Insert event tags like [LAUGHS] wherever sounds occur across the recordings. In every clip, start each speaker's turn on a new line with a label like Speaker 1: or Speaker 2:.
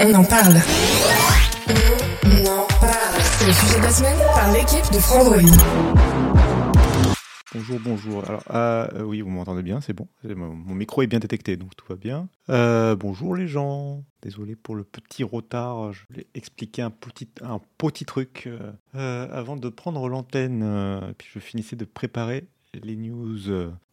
Speaker 1: On en parle. On en parle. C'est le sujet de la semaine par l'équipe de Frandroid.
Speaker 2: Bonjour, bonjour. Alors, ah, euh, oui, vous m'entendez bien, c'est bon. Mon, mon micro est bien détecté, donc tout va bien. Euh, bonjour les gens. Désolé pour le petit retard. Je voulais expliquer un petit, un petit truc euh, euh, avant de prendre l'antenne. euh, puis je finissais de préparer les news.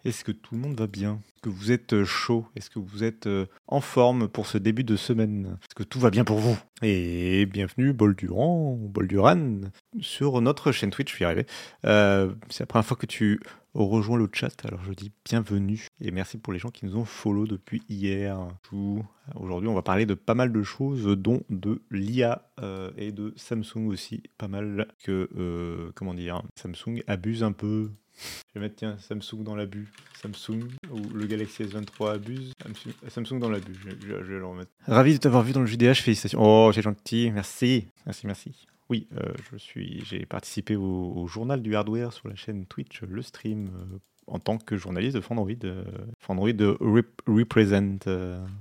Speaker 2: Est-ce que tout le monde va bien? Est-ce que vous êtes euh, chaud? Est-ce que vous êtes euh, en forme pour ce début de semaine? Est-ce que tout va bien pour vous? Et bienvenue, Bol Durand, Bol Duran, sur notre chaîne Twitch, je suis arrivé. C'est la première fois que tu rejoins le chat, alors je dis bienvenue et merci pour les gens qui nous ont follow depuis hier. Aujourd'hui, on va parler de pas mal de choses, dont de l'IA euh, et de Samsung aussi. Pas mal que, comment dire, Samsung abuse un peu. Je vais mettre, tiens, Samsung dans l'abus. Samsung, ou le Galaxy S23 abuse. Samsung, dans l'abus, je, vais le remettre. Ravi de t'avoir vu dans le JDH, félicitations. Oh, c'est gentil, merci. Merci, merci. Oui, euh, je suis, j'ai participé au, journal du hardware sur la chaîne Twitch, le stream, euh, en tant que journaliste de Fandroid. Euh, Fandroid rep- represent,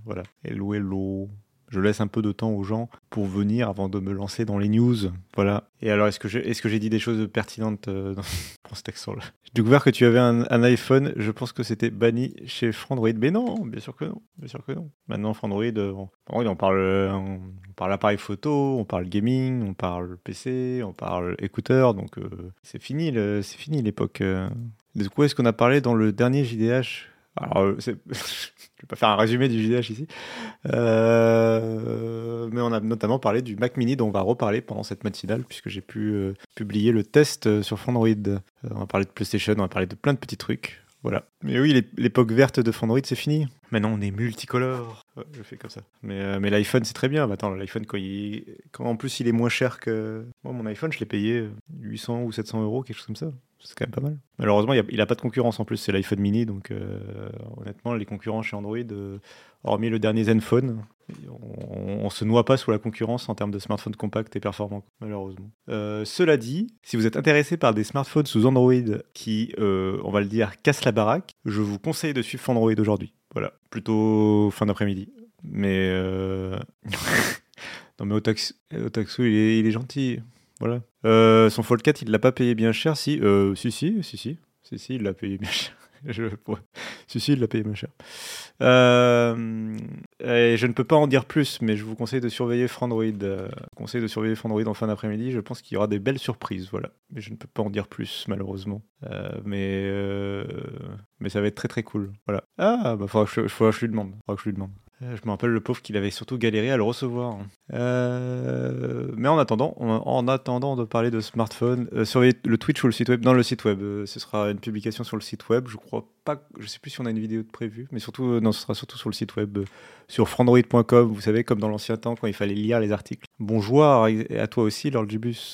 Speaker 2: voilà. Hello, hello. Je laisse un peu de temps aux gens pour venir avant de me lancer dans les news. Voilà. Et alors, est-ce que j'ai j'ai dit des choses pertinentes euh, dans, [LAUGHS] dans ce texte-là J'ai découvert que tu avais un, iPhone. Je pense que c'était banni chez Frandroid. Mais non, bien sûr que non. Bien sûr que non. Maintenant, Frandroid, euh, euh, on parle appareil photo, on parle gaming, on parle PC, on parle écouteur. Donc, c'est fini, c'est fini l'époque. De quoi est-ce qu'on a parlé dans le dernier JDH alors, euh, [LAUGHS] je vais pas faire un résumé du JDH ici, Euh, mais on a notamment parlé du Mac Mini dont on va reparler pendant cette matinale puisque j'ai pu euh, publier le test sur Fandroid. On va parler de PlayStation, on va parler de plein de petits trucs. Voilà. Mais oui, l'ép- l'époque verte de Fandroid, c'est fini. Maintenant, on est multicolore. Je fais comme ça. Mais, l'iPhone, c'est très bien. Bah, attends, l'iPhone, quand, en plus il est moins cher que. Moi, mon iPhone, je l'ai payé euh, 800 ou 700 euros, quelque chose comme ça. C'est quand même pas mal. Malheureusement, il n'a pas de concurrence en plus. C'est l'iPhone mini. Donc, euh, honnêtement, les concurrents chez Android, euh, hormis le dernier Zenfone, on, on se noie pas sous la concurrence en termes de smartphones compacts et performants, malheureusement. Euh, cela dit, si vous êtes intéressé par des smartphones sous Android qui, on va le dire, cassent la baraque, je vous conseille de suivre Android aujourd'hui. Voilà, plutôt fin d'après-midi. Mais [LAUGHS] non, mais Otax- Otaxu, il est, il est gentil. Voilà. Euh, son Fold 4, il l'a pas payé bien cher, si. Euh, si, si, si, si. Si, si, il l'a payé bien cher. [LAUGHS] Je, ouais. Si, si, il l'a payé moins cher. Euh, et je ne peux pas en dire plus, mais je vous conseille de surveiller Frandroid. Euh, conseille de surveiller Frandroid en fin d'après-midi. Je pense qu'il y aura des belles surprises, voilà. Mais je ne peux pas en dire plus, malheureusement. Euh, mais, mais ça va être très très cool. Voilà. Ah, bah faudra que je, faudra que je lui demande. Faudra que je lui demande. Euh, Je me rappelle le pauvre qu'il avait surtout galéré à le recevoir. Euh, mais en attendant, en, en attendant de parler de smartphone, euh, surveillez le Twitch ou le site web. Dans le site web, euh, ce sera une publication sur le site web. Je crois pas, je sais plus si on a une vidéo de prévue, mais surtout, non, ce sera surtout sur le site web, sur frandroid.com. Vous savez, comme dans l'ancien temps quand il fallait lire les articles. Bonjour à, toi aussi, Lord.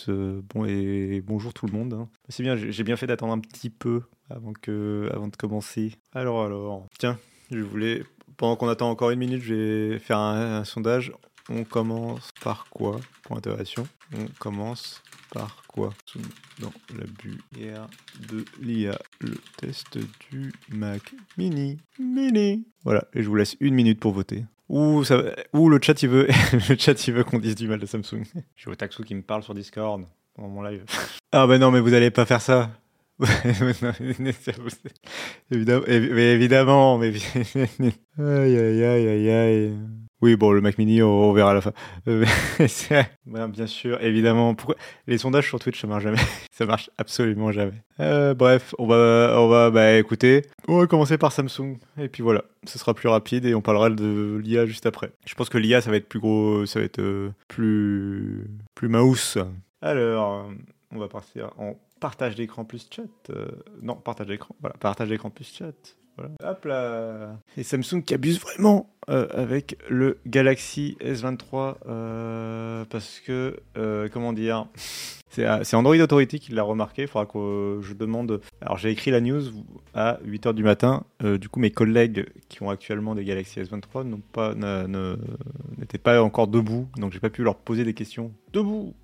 Speaker 2: Euh, bon et bonjour tout le monde. hein. C'est bien, j'ai bien fait d'attendre un petit peu avant que, avant de commencer. Alors, alors, tiens, je voulais pendant qu'on attend encore une minute, je vais faire un, un sondage. On commence par quoi Point d'interrogation. On commence par quoi? Dans l'abus hier de l'IA, le test du Mac Mini. Mini. Voilà, et je vous laisse une minute pour voter. Ou, ça, ou le chat il veut, [LAUGHS] le chat il veut qu'on dise du mal de Samsung. J'ai Otaxu qui me parle sur Discord pendant mon live. Ah bah non, mais vous allez pas faire ça. [LAUGHS] évidemment, mais évidemment, [LAUGHS] aïe aïe aïe aïe. Oui, bon, le Mac Mini, on, verra à la fin. [LAUGHS] Bien sûr, évidemment. Les sondages sur Twitch, ça marche jamais. ça marche absolument jamais. Euh, bref, on va, on va, bah, écoutez, on va commencer par Samsung. Et puis voilà, ce sera plus rapide et on parlera de l'IA juste après. Je pense que l'IA, ça va être plus gros, ça va être euh, plus, plus mouse. Alors, on va partir en partage d'écran plus chat. Euh, non, partage d'écran. Voilà, partage d'écran plus chat. Voilà. Hop là Et Samsung qui abuse vraiment euh, avec le Galaxy S23 euh, parce que, comment dire, c'est Android Authority qui l'a remarqué. Il faudra que je demande. Alors j'ai écrit la news à 8h du matin. Du coup, mes collègues qui ont actuellement des Galaxy S23 n'ont pas- n'étaient pas encore debout, donc j'ai pas pu leur poser des questions. Debout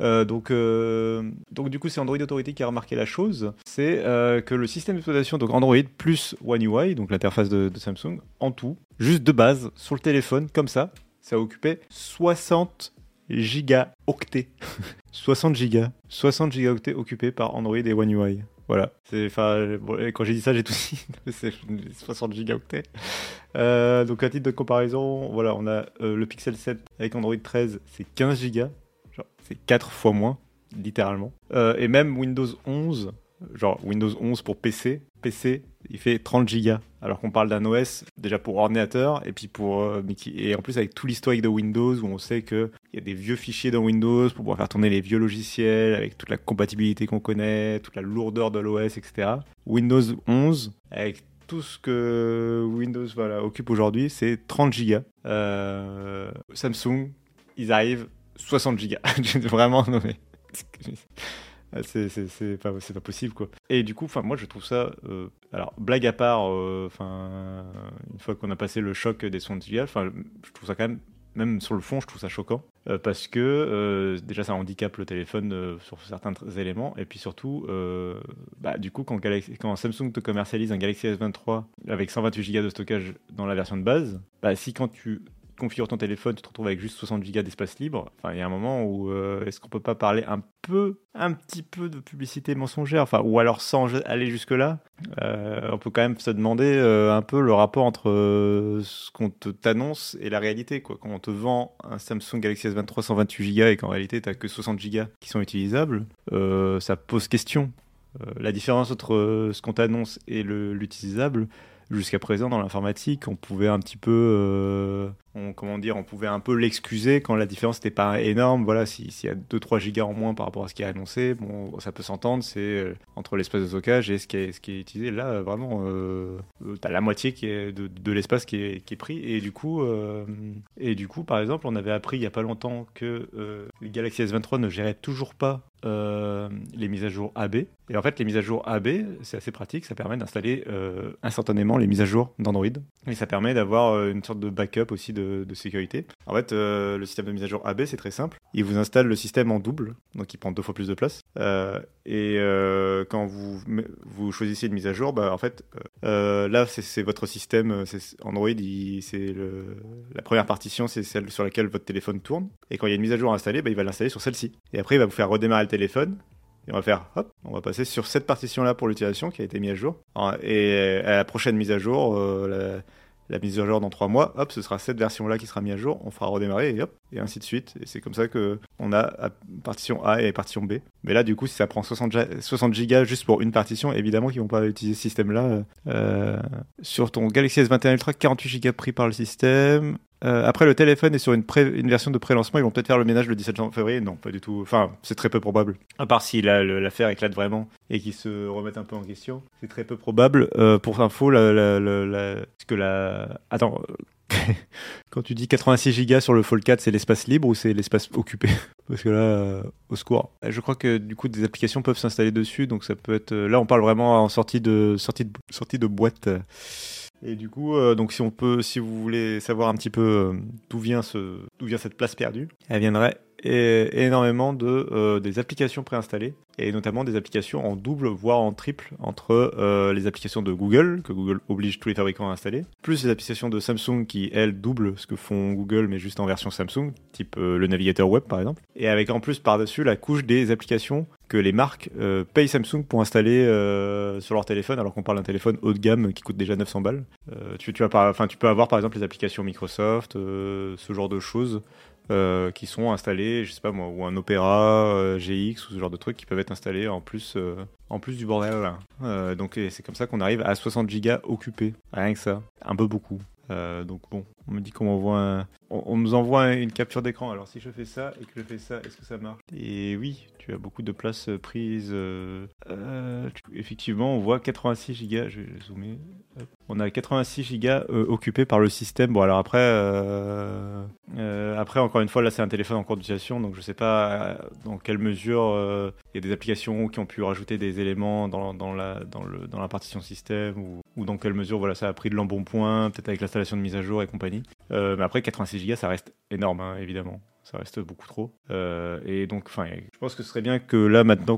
Speaker 2: euh, donc, euh, donc du coup, c'est Android Authority qui a remarqué la chose, c'est euh, que le système d'exploitation, donc Android plus One UI, donc l'interface de, Samsung, en tout, juste de base, sur le téléphone, comme ça, ça occupait 60 gigaoctets. 60 gigas. 60 gigaoctets occupés par Android et One UI. Voilà. Quand j'ai dit ça, j'ai tout dit. [LAUGHS] c'est 60 gigaoctets. Donc, à titre de comparaison, voilà, on a le Pixel 7 avec Android 13, c'est 15 gigas. C'est 4 fois moins, littéralement. Euh, et même Windows 11, genre Windows 11 pour PC, PC, il fait 30 gigas. Alors qu'on parle d'un OS déjà pour ordinateur et puis pour euh, et en plus avec tout l'historique de Windows où on sait que il y a des vieux fichiers dans Windows pour pouvoir faire tourner les vieux logiciels avec toute la compatibilité qu'on connaît, toute la lourdeur de l'OS, etc. Windows 11 avec tout ce que Windows voilà, occupe aujourd'hui, c'est 30 gigas. Euh, Samsung, ils arrivent 60 gigas. [LAUGHS] Vraiment, non mais. [LAUGHS] Ah, C'est pas, pas possible quoi. Et du coup, moi je trouve ça. euh, alors blague à part, euh, une fois qu'on a passé le choc des 60 gigas, enfin je trouve ça quand même, même sur le fond, je trouve ça choquant euh, parce que déjà ça handicape le téléphone sur certains éléments et puis surtout, bah, du coup quand, quand Samsung te commercialise un Galaxy S23 avec 128 Go de stockage dans la version de base, bah, si quand tu configures ton téléphone, tu te retrouves avec juste 60 Go d'espace libre. Enfin, il y a un moment où euh, est-ce qu'on peut pas parler un peu, un petit peu de publicité mensongère, enfin, ou alors sans aller jusque là. on peut quand même se demander euh, un peu le rapport entre euh, ce qu'on t'annonce et la réalité. Quand on te vend un Samsung Galaxy S23 128 Go et qu'en réalité t'as que 60 Go qui sont utilisables, euh, ça pose question. Euh, la différence entre euh, ce qu'on t'annonce et le- l'utilisable, jusqu'à présent dans l'informatique, on pouvait un petit peu, euh, on, comment dire, on pouvait un peu l'excuser quand la différence n'était pas énorme. Voilà, si- s'il y a 2-3 gigas en moins par rapport à ce qui est annoncé, bon, ça peut s'entendre. C'est euh, entre l'espace de stockage et ce qui est, utilisé. Là, euh, vraiment, euh, la moitié de, l'espace qui est, pris. Et du coup, et du coup, par exemple, on avait appris il y a pas longtemps que Galaxy S23 ne gérait toujours pas les mises à jour AB. Et en fait, les mises à jour AB, c'est assez pratique, ça permet d'installer instantanément les mises à jour d'Android. Et ça permet d'avoir une sorte de backup aussi de, sécurité. En fait, euh, le système de mise à jour AB, c'est très simple. Il vous installe le système en double, donc il prend deux fois plus de place. Euh, et euh, quand vous, vous choisissez une mise à jour, bah, en fait, là, c'est votre système, Android, c'est la première partition, c'est celle sur laquelle votre téléphone tourne. Et quand il y a une mise à jour installée, bah, il va l'installer sur celle-ci. Et après, il va vous faire redémarrer le téléphone. Et on va faire, hop, on va passer sur cette partition-là pour l'utilisation qui a été mise à jour. Et à la prochaine mise à jour, la mise à jour dans trois mois, hop, ce sera cette version-là qui sera mise à jour. On fera redémarrer et hop, et ainsi de suite. Et c'est comme ça que on a partition A et partition B. Mais là, du coup, si ça prend 60, ja- 60 gigas juste pour une partition, évidemment qu'ils vont pas utiliser ce système-là. Euh, sur ton Galaxy S21 Ultra, 48 gigas pris par le système. Euh, après, le téléphone est sur une, version de pré-lancement. Ils vont peut-être faire le ménage le 17 jan- février. Non, pas du tout. Enfin, c'est très peu probable. À part si l'affaire éclate vraiment et qu'ils se remettent un peu en question. C'est très peu probable. Euh, pour info, la, parce que la... Attends. [LAUGHS] Quand tu dis 86 gigas sur le Fold 4, c'est l'espace libre ou c'est l'espace occupé? [LAUGHS] Parce que là, euh, au secours. Je crois que du coup, des applications peuvent s'installer dessus. Donc ça peut être... Là, on parle vraiment en sortie de, sortie de, sortie de boîte. Et du coup, euh, donc si on peut, si vous voulez savoir un petit peu euh, d'où vient ce, d'où vient cette place perdue, elle viendrait é- énormément de euh, des applications préinstallées et notamment des applications en double voire en triple entre euh, les applications de Google que Google oblige tous les fabricants à installer, plus les applications de Samsung qui elles doublent ce que font Google mais juste en version Samsung, type euh, le navigateur web par exemple, et avec en plus par-dessus la couche des applications que les marques payent Samsung pour installer sur leur téléphone alors qu'on parle d'un téléphone haut de gamme qui coûte déjà 900 balles. Tu, peux avoir par exemple les applications Microsoft, ce genre de choses euh, qui sont installées, je sais pas moi, ou un Opera, euh, GX ou ce genre de trucs qui peuvent être installés en plus, euh, en plus du bordel. Euh, donc c'est comme ça qu'on arrive à 60 gigas occupés, rien que ça, un peu beaucoup. Donc bon, On me dit qu'on m'envoie un- on, nous envoie une capture d'écran. Alors si je fais ça et que je fais ça, est-ce que ça marche? Et oui, tu as beaucoup de place euh, prise. euh, euh, effectivement, on voit 86 gigas. Je vais zoomer. On a 86 gigas euh, occupés par le système. Bon, alors après, après encore une fois, là c'est un téléphone en cours d'utilisation, donc je sais pas dans quelle mesure il y a des applications qui ont pu rajouter des éléments dans, la partition système ou, ou dans quelle mesure voilà ça a pris de l'embonpoint, peut-être avec l'installation de mise à jour et compagnie. Euh, mais après 86 Go ça reste énorme hein, évidemment, ça reste beaucoup trop. Euh, et donc enfin je pense que ce serait bien que là maintenant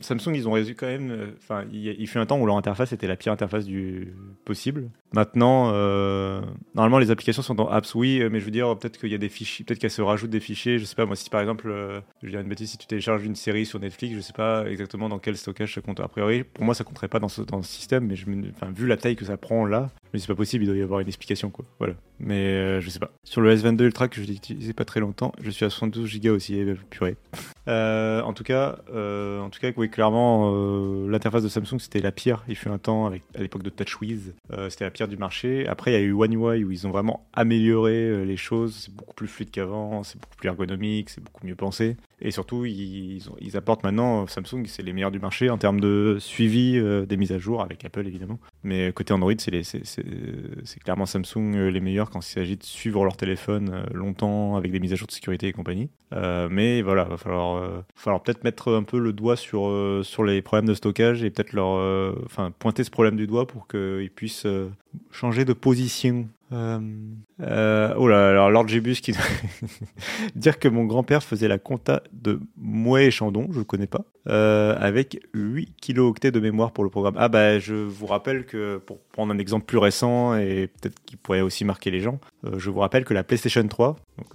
Speaker 2: Samsung, ils ont résolu quand même. euh, Enfin, il, y a- il fut un temps où leur interface était la pire interface du possible. Maintenant, euh, normalement, les applications sont dans Apps, oui, euh, mais je veux dire, peut-être qu'il y a des fichiers, peut-être qu'elles se rajoutent des fichiers. Je sais pas, moi, si par exemple, euh, je dirais une bêtise, si tu télécharges une série sur Netflix, je sais pas exactement dans quel stockage ça compte. A priori, pour moi, ça compterait pas dans ce, dans ce système, mais je vu la taille que ça prend là, mais c'est pas possible, il doit y avoir une explication, quoi. Voilà. Mais euh, je sais pas. Sur le S22 Ultra que je l'ai utilisé pas très longtemps, je suis à 72 Go aussi, purée. [LAUGHS] Euh, en tout cas, euh, en tout cas, oui, clairement, euh, l'interface de Samsung c'était la pire. Il fut un temps avec à l'époque de TouchWiz, euh, c'était la pire du marché. Après, il y a eu One UI où ils ont vraiment amélioré euh, les choses. C'est beaucoup plus fluide qu'avant, c'est beaucoup plus ergonomique, c'est beaucoup mieux pensé. Et surtout, ils, apportent maintenant euh, Samsung, c'est les meilleurs du marché en termes de suivi des mises à jour avec Apple évidemment. Mais côté Android, c'est clairement Samsung les meilleurs quand il s'agit de suivre leur téléphone longtemps avec des mises à jour de sécurité et compagnie. Mais voilà, va falloir peut-être mettre un peu le doigt sur, euh, sur les problèmes de stockage et peut-être leur, euh, enfin pointer ce problème du doigt pour qu'ils puissent euh, changer de position. Euh, euh, oh là, alors Lord Gibus qui [LAUGHS] dire que mon grand-père faisait la compta de Mouet et Chandon, je le connais pas, euh, avec 8 kilooctets de mémoire pour le programme. Ah bah je vous rappelle que pour prendre un exemple plus récent et peut-être qui pourrait aussi marquer les gens, euh, je vous rappelle que la PlayStation 3, donc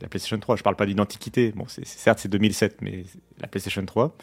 Speaker 2: la PlayStation 3, je parle pas d'une antiquité, bon certes c'est 2007, mais la PlayStation 3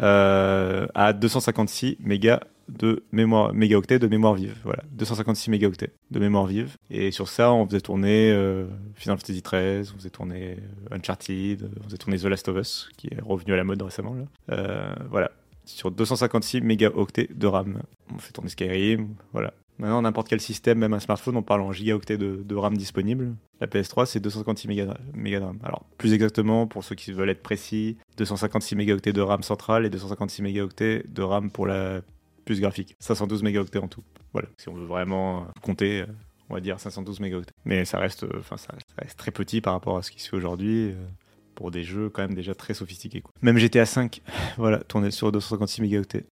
Speaker 2: euh, a 256 mégas de mémoire, mégaoctets de mémoire vive. Voilà, 256 mégaoctets de mémoire vive. Et sur ça, on faisait tourner euh, Final Fantasy XIII, on faisait tourner euh, Uncharted, on faisait tourner The Last of Us, qui est revenu à la mode récemment. Là. Euh, voilà, sur 256 mégaoctets de RAM. On fait tourner Skyrim, voilà. Maintenant, n'importe quel système, même un smartphone, on parle en gigaoctets de, de RAM disponible. La PS3, c'est 256 mégas mégas de RAM. Alors, plus exactement, pour ceux qui veulent être précis, 256 mégaoctets de RAM centrale et 256 mégaoctets de RAM pour la puce graphique. 512 mégaoctets en tout. Voilà, si on veut vraiment euh, compter, euh, on va dire 512 mégaoctets. Mais ça reste, euh, enfin, ça, reste très petit par rapport à ce qui se fait aujourd'hui. pour des jeux quand même déjà très sophistiqués. Même GTA 5, [LAUGHS] voilà, tourné sur 256 mégaoctets.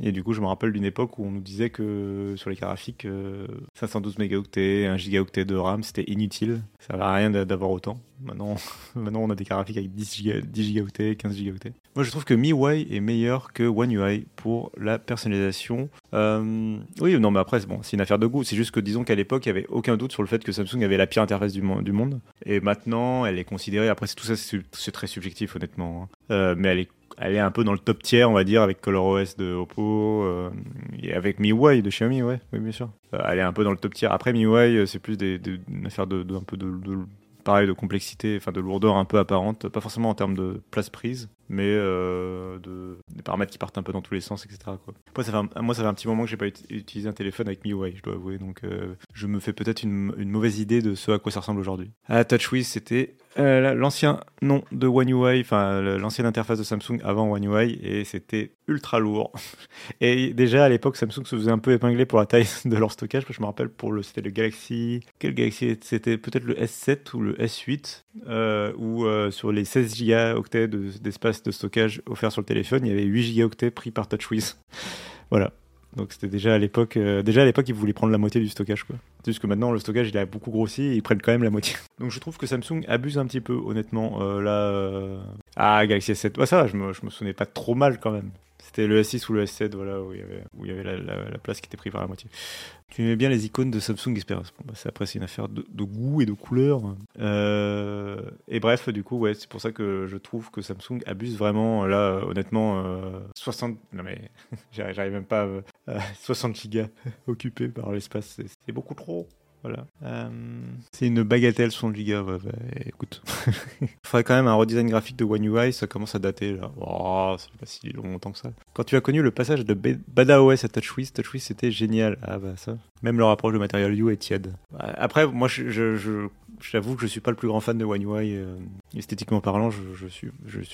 Speaker 2: Et du coup, je me rappelle d'une époque où on nous disait que sur les graphiques, euh, 512 mégaoctets, 1 gigaoctet de RAM, c'était inutile. Ça va rien d'a- d'avoir autant. Maintenant, [LAUGHS] maintenant, on a des cartes graphiques avec 10, giga- 10 gigaoctets, 15 gigaoctets. Moi, je trouve que MIUI est meilleur que One UI pour la personnalisation. Euh, oui, non, mais après, c'est bon, c'est une affaire de goût. C'est juste que, disons qu'à l'époque, il n'y avait aucun doute sur le fait que Samsung avait la pire interface du, du monde. Et maintenant, elle est considérée. Après, tout ça, c'est très subjectif, honnêtement. hein. Euh, mais elle est elle est un peu dans le top tier, on va dire, avec ColorOS de Oppo euh, et avec MIUI de Xiaomi, ouais, oui, bien sûr. Euh, elle est un peu dans le top tier. Après, MIUI, euh, c'est plus des, des- une affaire de, un peu de- pareil, de complexité, enfin de lourdeur un peu apparente, pas forcément en termes de place prise, mais euh, de, des paramètres qui partent un peu dans tous les sens, etc. Quoi. Moi, ça fait un, moi, ça fait un petit moment que j'ai pas ut- utilisé un téléphone avec MIUI, je dois avouer, donc euh, je me fais peut-être une, une mauvaise idée de ce à quoi ça ressemble aujourd'hui. Ah, TouchWiz, c'était euh, la- l'ancien nom de One UI, enfin l'ancienne interface de Samsung avant One UI, et c'était ultra lourd. [LAUGHS] Et déjà à l'époque, Samsung se faisait un peu épingler pour la taille [LAUGHS] de leur stockage. Je me rappelle pour le, c'était le Galaxy, quel Galaxy C'était peut-être le S7 ou le S8, euh, où euh, sur les 16 gigaoctets de- d'espace de, stockage offert sur le téléphone, il y avait 8 gigaoctets pris par TouchWiz. [LAUGHS] voilà. Donc c'était déjà à l'époque, euh, déjà à l'époque ils voulaient prendre la moitié du stockage quoi. C'est juste que maintenant le stockage il a beaucoup grossi et ils prennent quand même la moitié. [LAUGHS] Donc je trouve que Samsung abuse un petit peu honnêtement euh, là. euh, Ah Galaxy S7, ouais, ça va, je me, je me souvenais pas trop mal quand même. C'était le S6 ou le S7 voilà où il y avait, où il y avait la, la- la place qui était prise par la moitié. Tu aimais bien les icônes de Samsung Experience. Bon, bah, après c'est une affaire de, goût et de couleur. Euh, et bref du coup ouais c'est pour ça que je trouve que Samsung abuse vraiment là honnêtement euh, 60 non mais [LAUGHS] j'arrive même pas à, à 60 gigas [LAUGHS] occupés par l'espace c'est beaucoup trop Voilà. Euh, c'est une bagatelle 60 Go. Ouais, bah, écoute, il [LAUGHS] faudrait quand même un redesign graphique de One UI. Ça commence à dater là. Oh, ça pas si longtemps que ça. Quand tu as connu le passage de BadaOS à TouchWiz, TouchWiz c'était génial. Ah bah ça. Même le rapproche de Material You est tiède. Après, moi, j'avoue que je suis pas le plus grand fan de One UI. Euh, esthétiquement parlant, je, je, suis,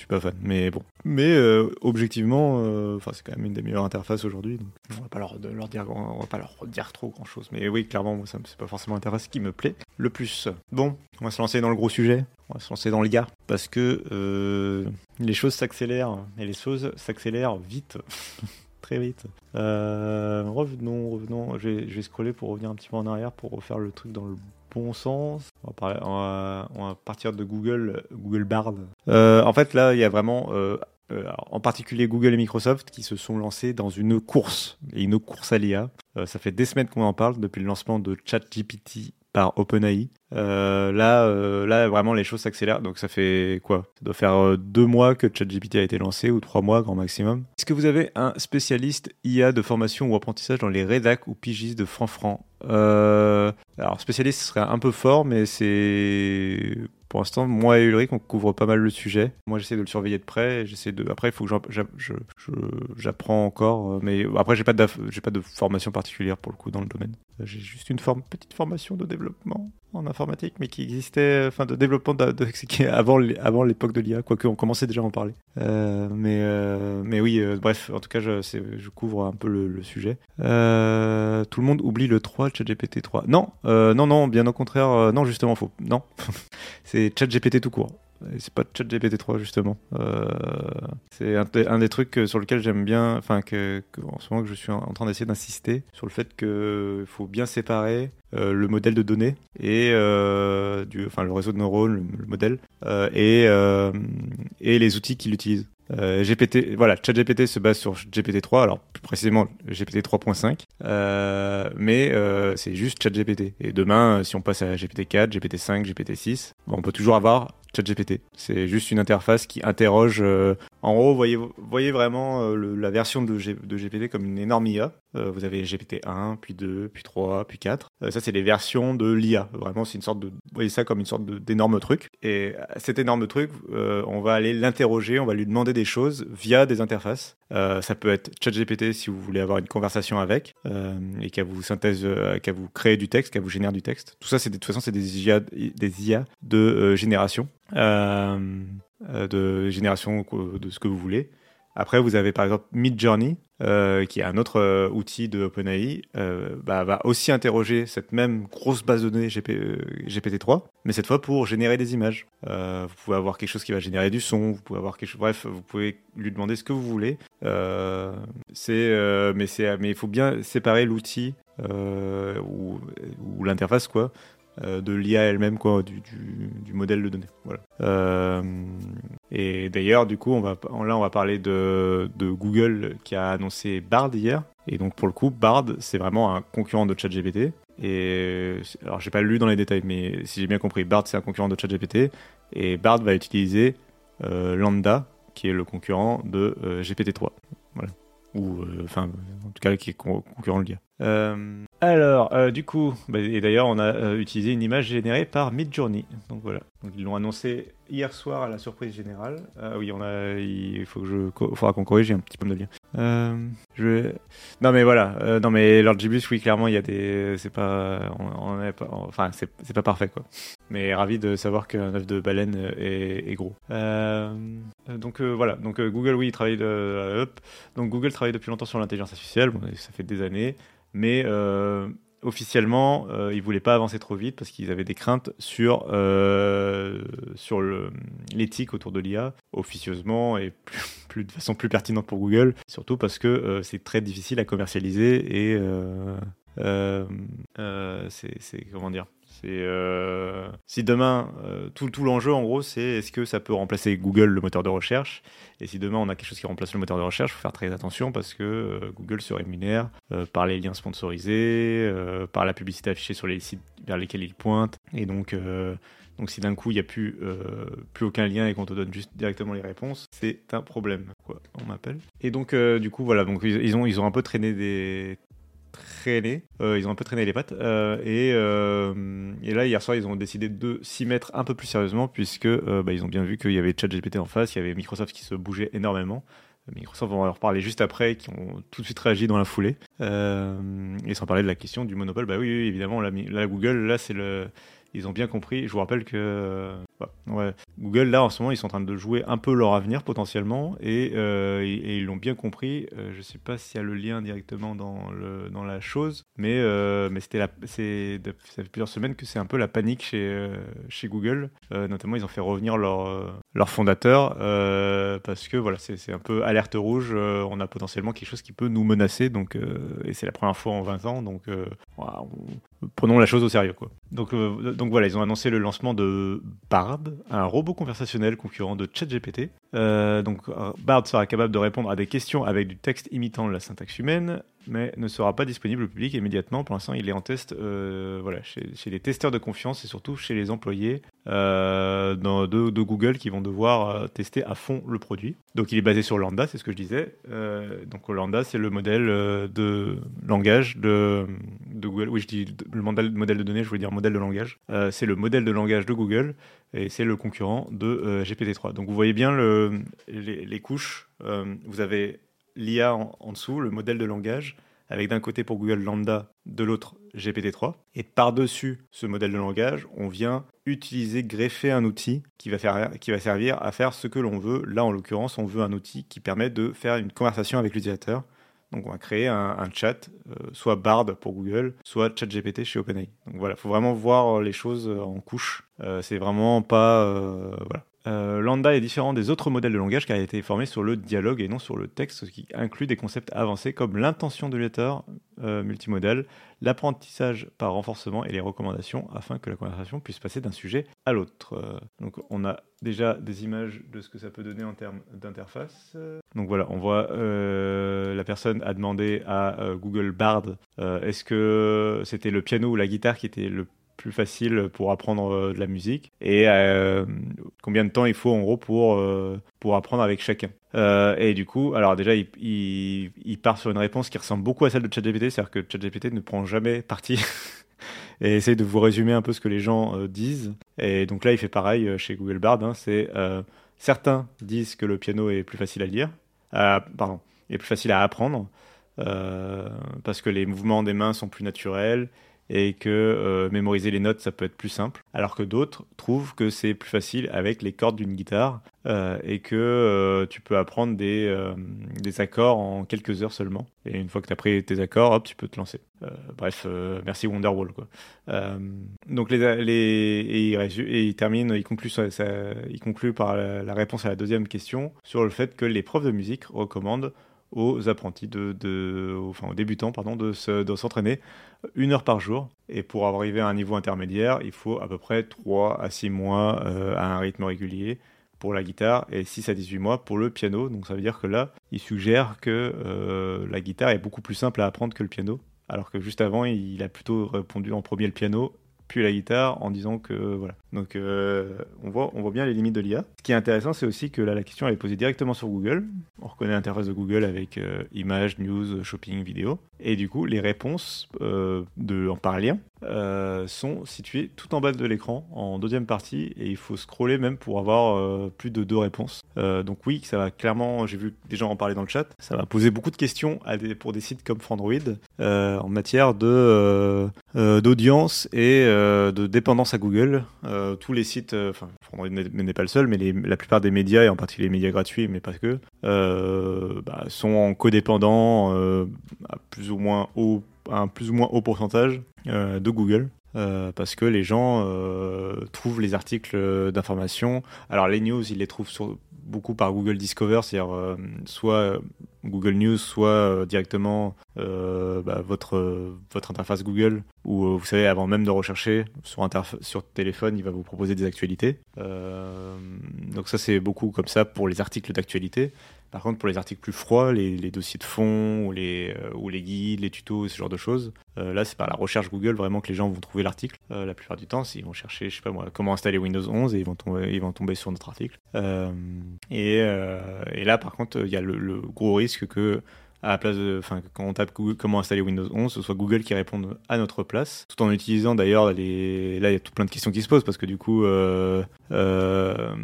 Speaker 2: pas fan. Mais bon. Mais euh, objectivement, euh, enfin, c'est quand même une des meilleures interfaces aujourd'hui. On va pas leur, leur dire, va pas leur dire trop grand chose. Mais oui, clairement, moi, ça c'est pas forcément l'interface qui me plaît le plus. Bon, on va se lancer dans le gros sujet. On va se lancer dans le gars parce que les choses s'accélèrent et les choses s'accélèrent vite. [LAUGHS] très vite. revenons, revenons. Je vais, scroller pour revenir un petit peu en arrière pour refaire le truc dans le bon sens. On va, partir de Google, Google Bard. Euh, en fait, là, il y a vraiment, euh, euh, en particulier Google et Microsoft, qui se sont lancés dans une course, et une course à l'IA. ça fait des semaines qu'on en parle, depuis le lancement de ChatGPT par OpenAI. Euh, là, euh, là, vraiment, les choses s'accélèrent. Donc, ça fait quoi? Ça doit faire euh, deux mois que ChatGPT a été lancé, ou trois mois, grand maximum. Est-ce que vous avez un spécialiste IA de formation ou apprentissage dans les rédacs ou pigistes de Franfran? Alors, spécialiste, ce serait un peu fort, mais c'est pour l'instant, moi et Ulrich, on couvre pas mal le sujet. Moi, j'essaie de le surveiller de près. J'essaie de. Après, il faut que j'apprends encore. Mais après, j'ai pas j'ai pas de formation particulière pour le coup dans le domaine. J'ai juste une petite formation de développement en informatique, mais qui existait, enfin de développement de, [LAUGHS] avant, l'époque de l'IA, quoique on commençait déjà à en parler. Euh, mais, euh, mais oui, euh, bref, en tout cas, je, couvre un peu le, sujet. tout le monde oublie le 3, ChatGPT 3. Non, non, non, bien au contraire, non, justement, faux. Non, [LAUGHS] c'est ChatGPT tout court. C'est pas ChatGPT 3 justement. Euh, c'est un, des trucs sur lequel j'aime bien, enfin que, en ce moment que je suis en, train d'essayer d'insister sur le fait qu'il faut bien séparer euh, le modèle de données et euh, du, enfin le réseau de neurones, le, modèle et et les outils qu'il utilise. GPT, voilà, ChatGPT se base sur GPT-3, alors plus précisément GPT 3.5, euh, mais c'est juste ChatGPT. Et demain, si on passe à GPT-4, GPT-5, GPT-6, on peut toujours avoir ChatGPT. C'est juste une interface qui interroge. Euh, en haut, voyez, voyez vraiment euh, la version de, GPT comme une énorme IA. Euh, vous avez GPT 1, puis 2, puis 3, puis 4. ça, c'est les versions de l'IA. Vraiment, c'est une sorte de. Voyez ça comme une sorte d'énorme truc. Et cet énorme truc, on va aller l'interroger, on va lui demander des choses via des interfaces. ça peut être ChatGPT si vous voulez avoir une conversation avec et qu'elle vous synthèse, qu'elle vous crée du texte, qu'elle vous génère du texte. Tout ça, c'est de toute façon, c'est des IA, des IA de génération. Euh, euh, de génération de ce que vous voulez. Après, vous avez par exemple Midjourney, euh, qui est un autre outil de OpenAI, bah, va aussi interroger cette même grosse base de données GPT-3, mais cette fois pour générer des images. vous pouvez avoir quelque chose qui va générer du son, vous pouvez avoir quelque chose, bref, vous pouvez lui demander ce que vous voulez. c'est, mais il faut bien séparer l'outil ou, ou l'interface quoi euh, de l'IA elle-même, quoi, du, du, modèle de données. Voilà. Euh, et d'ailleurs, du coup, on va, là, on va parler de, de, Google qui a annoncé Bard hier. Et donc, pour le coup, Bard, c'est vraiment un concurrent de ChatGPT. Et alors, j'ai pas lu dans les détails, mais si j'ai bien compris, Bard, c'est un concurrent de ChatGPT. Et Bard va utiliser euh, Lambda, qui est le concurrent de GPT-3. Voilà ou enfin en tout cas qui est concurrent de l'IA. Euh, alors, euh, du coup, bah, et d'ailleurs, on a euh, utilisé une image générée par Midjourney. Donc voilà. Donc, ils l'ont annoncé hier soir à la surprise générale. Ah oui, on a, il faut que je, faudra qu'on corrige, un petit peu de lien. je, non mais voilà, non mais Lord Gibus, oui, clairement, il y a des, c'est pas, on, est pas, enfin, c'est pas parfait quoi. Mais ravi de savoir qu'un œuf de baleine est, gros. donc voilà, donc Google, oui, il travaille donc Google travaille depuis longtemps sur l'intelligence artificielle. Ça fait des années mais euh, officiellement, euh, ils ne voulaient pas avancer trop vite parce qu'ils avaient des craintes sur, euh, sur l'éthique autour de l'IA, officieusement et [LAUGHS] plus, de façon plus pertinente pour Google, surtout parce que c'est très difficile à commercialiser et c'est comment dire euh, si demain euh, tout, tout l'enjeu en gros c'est est-ce que ça peut remplacer Google le moteur de recherche? Et si demain on a quelque chose qui remplace le moteur de recherche, il faut faire très attention parce que euh, Google se rémunère par les liens sponsorisés, par la publicité affichée sur les sites vers lesquels il pointe et donc donc si d'un coup il n'y a plus, plus aucun lien et qu'on te donne juste directement les réponses, c'est un problème, quoi, on m'appelle. Et donc du coup voilà, donc ils ont, ils ont un peu traîné des, traîné. Euh, ils ont un peu traîné les pattes. Euh, et, euh, et, là, hier soir, ils ont décidé de s'y mettre un peu plus sérieusement puisque bah, ils ont bien vu qu'il y avait ChatGPT en face, il y avait Microsoft qui se bougeait énormément. Microsoft, on va en reparler juste après, qui ont tout de suite réagi dans la foulée. et sans parler de la question du monopole, bah oui, oui évidemment, la Google, là, c'est le, ils ont bien compris. Je vous rappelle que ouais, Google, là, en ce moment, ils sont en train de jouer un peu leur avenir potentiellement et, euh, ils l'ont bien compris. Euh, je ne sais pas s'il y a le lien directement dans, le, dans la chose, mais, euh, mais c'était c'est, ça fait plusieurs semaines que c'est un peu la panique chez, chez Google. notamment, ils ont fait revenir leur, leur fondateur parce que voilà, c'est, un peu alerte rouge. on a potentiellement quelque chose qui peut nous menacer. Donc, et c'est la première fois en 20 ans. Donc, prenons la chose au sérieux. Quoi. Donc, donc voilà, ils ont annoncé le lancement de Bard, un robot conversationnel concurrent de ChatGPT. Euh, donc Bard sera capable de répondre à des questions avec du texte imitant la syntaxe humaine, mais ne sera pas disponible au public immédiatement. Pour l'instant, il est en test euh, voilà, chez, chez, les testeurs de confiance et surtout chez les employés euh, de, Google qui vont devoir euh, tester à fond le produit. Donc il est basé sur Lambda, c'est ce que je disais. Euh, donc Lambda, c'est le modèle de langage de, Google. Oui, je dis le modèle, de données, je voulais dire modèle de langage. c'est le modèle de langage de Google et c'est le concurrent de GPT-3. Donc vous voyez bien le, les, les, couches. vous avez l'IA en, dessous, le modèle de langage, avec d'un côté pour Google Lambda, de l'autre GPT-3. Et par-dessus ce modèle de langage, on vient utiliser, greffer un outil qui va, faire, qui va servir à faire ce que l'on veut. Là, en l'occurrence, on veut un outil qui permet de faire une conversation avec l'utilisateur. Donc on va créer un, chat, euh, soit Bard pour Google, soit ChatGPT chez OpenAI. Donc voilà, il faut vraiment voir les choses en couches. Euh, c'est vraiment pas... Euh, voilà. Euh, Lambda est différent des autres modèles de langage car il a été formé sur le dialogue et non sur le texte, ce qui inclut des concepts avancés comme l'intention de l'utilisateur euh, multimodal, l'apprentissage par renforcement et les recommandations afin que la conversation puisse passer d'un sujet à l'autre. Euh, donc on a déjà des images de ce que ça peut donner en termes d'interface. Donc voilà, on voit la personne a demandé à Google Bard est-ce que c'était le piano ou la guitare qui était le plus facile pour apprendre euh, de la musique et euh, combien de temps il faut en gros pour, euh, pour apprendre avec chacun. Et du coup, alors déjà, il, part sur une réponse qui ressemble beaucoup à celle de ChatGPT, c'est-à-dire que ChatGPT ne prend jamais parti [LAUGHS] et essaye de vous résumer un peu ce que les gens disent. Et donc là, il fait pareil chez Google Bard, hein, c'est certains disent que le piano est plus facile à lire, pardon, est plus facile à apprendre. parce que les mouvements des mains sont plus naturels et que euh, mémoriser les notes, ça peut être plus simple. Alors que d'autres trouvent que c'est plus facile avec les cordes d'une guitare euh, et que euh, tu peux apprendre des, accords en quelques heures seulement. Et une fois que tu as pris tes accords, hop, tu peux te lancer. bref, merci Wonderwall. Quoi. donc les, les, et, il, termine, il conclut, il conclut par la réponse à la deuxième question sur le fait que les profs de musique recommandent aux apprentis, de, de, enfin aux débutants, pardon, de, s'entraîner une heure par jour. Et pour arriver à un niveau intermédiaire, il faut à peu près 3 à 6 mois euh, à un rythme régulier pour la guitare et 6 à 18 mois pour le piano. Donc ça veut dire que là, il suggère que euh, la guitare est beaucoup plus simple à apprendre que le piano. Alors que juste avant, il a plutôt répondu en premier le piano puis la guitare en disant que voilà. Donc euh, on, voit, on voit bien les limites de l'IA. Ce qui est intéressant, c'est aussi que là, la question elle est posée directement sur Google. On reconnaît l'interface de Google avec euh, images, news, shopping, vidéo. Et du coup, les réponses euh, de, en par lien sont situées tout en bas de l'écran, en deuxième partie, et il faut scroller même pour avoir plus de deux réponses. donc oui, ça va clairement, j'ai vu des gens en parler dans le chat, ça va poser beaucoup de questions des, pour des sites comme Frandroid en matière de d'audience et de dépendance à Google. Euh, tous les sites, euh, enfin, Frandroid n'est pas le seul, mais la plupart des médias, et en particulier les médias gratuits, mais pas que, euh, bah, sont en codépendant à plus ou moins haut, un plus ou moins haut pourcentage de Google. parce que les gens trouvent les articles d'information. Alors les news, ils les trouvent sur, beaucoup par Google Discover, c'est-à-dire euh, soit euh, Google News, soit euh, directement bah, votre, votre interface Google, où vous savez, avant même de rechercher sur, sur téléphone, il va vous proposer des actualités. donc ça, c'est beaucoup comme ça pour les articles d'actualité. Par contre, pour les articles plus froids, les, dossiers de fond ou les, euh, ou les guides, les tutos, ce genre de choses, euh, là, c'est par la recherche Google vraiment que les gens vont trouver l'article. Euh, la plupart du temps, s'ils vont chercher, je sais pas moi, comment installer Windows 11 et ils vont tomber, ils vont tomber sur notre article. Et, là, par contre, il y a le, gros risque que à la place enfin, quand on tape Google, comment installer Windows 11, ce soit Google qui réponde à notre place, tout en utilisant d'ailleurs les, là il y a tout plein de questions qui se posent parce que du coup, euh, euh,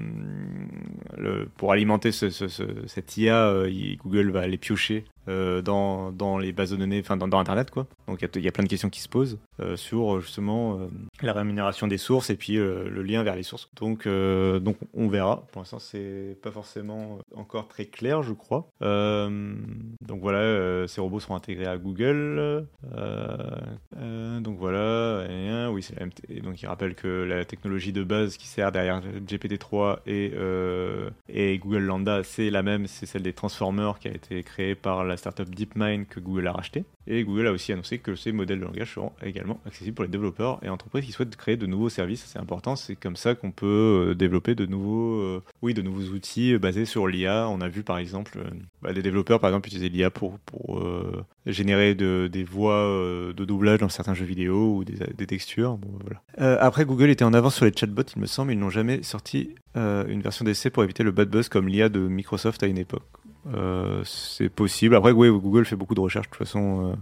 Speaker 2: pour alimenter ce, ce, ce, cette IA, euh, Google va aller piocher euh, dans, dans les bases de données, enfin dans, Internet quoi. Donc il y a- plein de questions qui se posent euh, sur justement euh, la rémunération des sources et puis le lien vers les sources. Donc donc on verra. Pour l'instant c'est pas forcément encore très clair je crois. Donc voilà, ces robots seront intégrés à Google. Donc voilà, et, oui c'est la même. t- et donc il rappelle que la technologie de base qui sert derrière GPT-3 et et Google Lambda c'est la même, c'est celle des transformers qui a été créée par la startup DeepMind que Google a racheté. Et Google a aussi annoncé que ces modèles de langage seront également accessibles pour les développeurs et entreprises qui souhaitent créer de nouveaux services. C'est important, c'est comme ça qu'on peut euh, développer de nouveaux, euh, oui, de nouveaux outils euh, basés sur l'IA. On a vu par exemple bah, des développeurs par exemple utiliser l'IA pour, pour générer de- des voix de doublage dans certains jeux vidéo ou des, textures. Bon, voilà. Euh, après, Google était en avance sur les chatbots, il me semble. Ils n'ont jamais sorti une version d'essai pour éviter le bad buzz comme l'IA de Microsoft à une époque. Euh, c'est possible. Après, oui, Google fait beaucoup de recherches de toute façon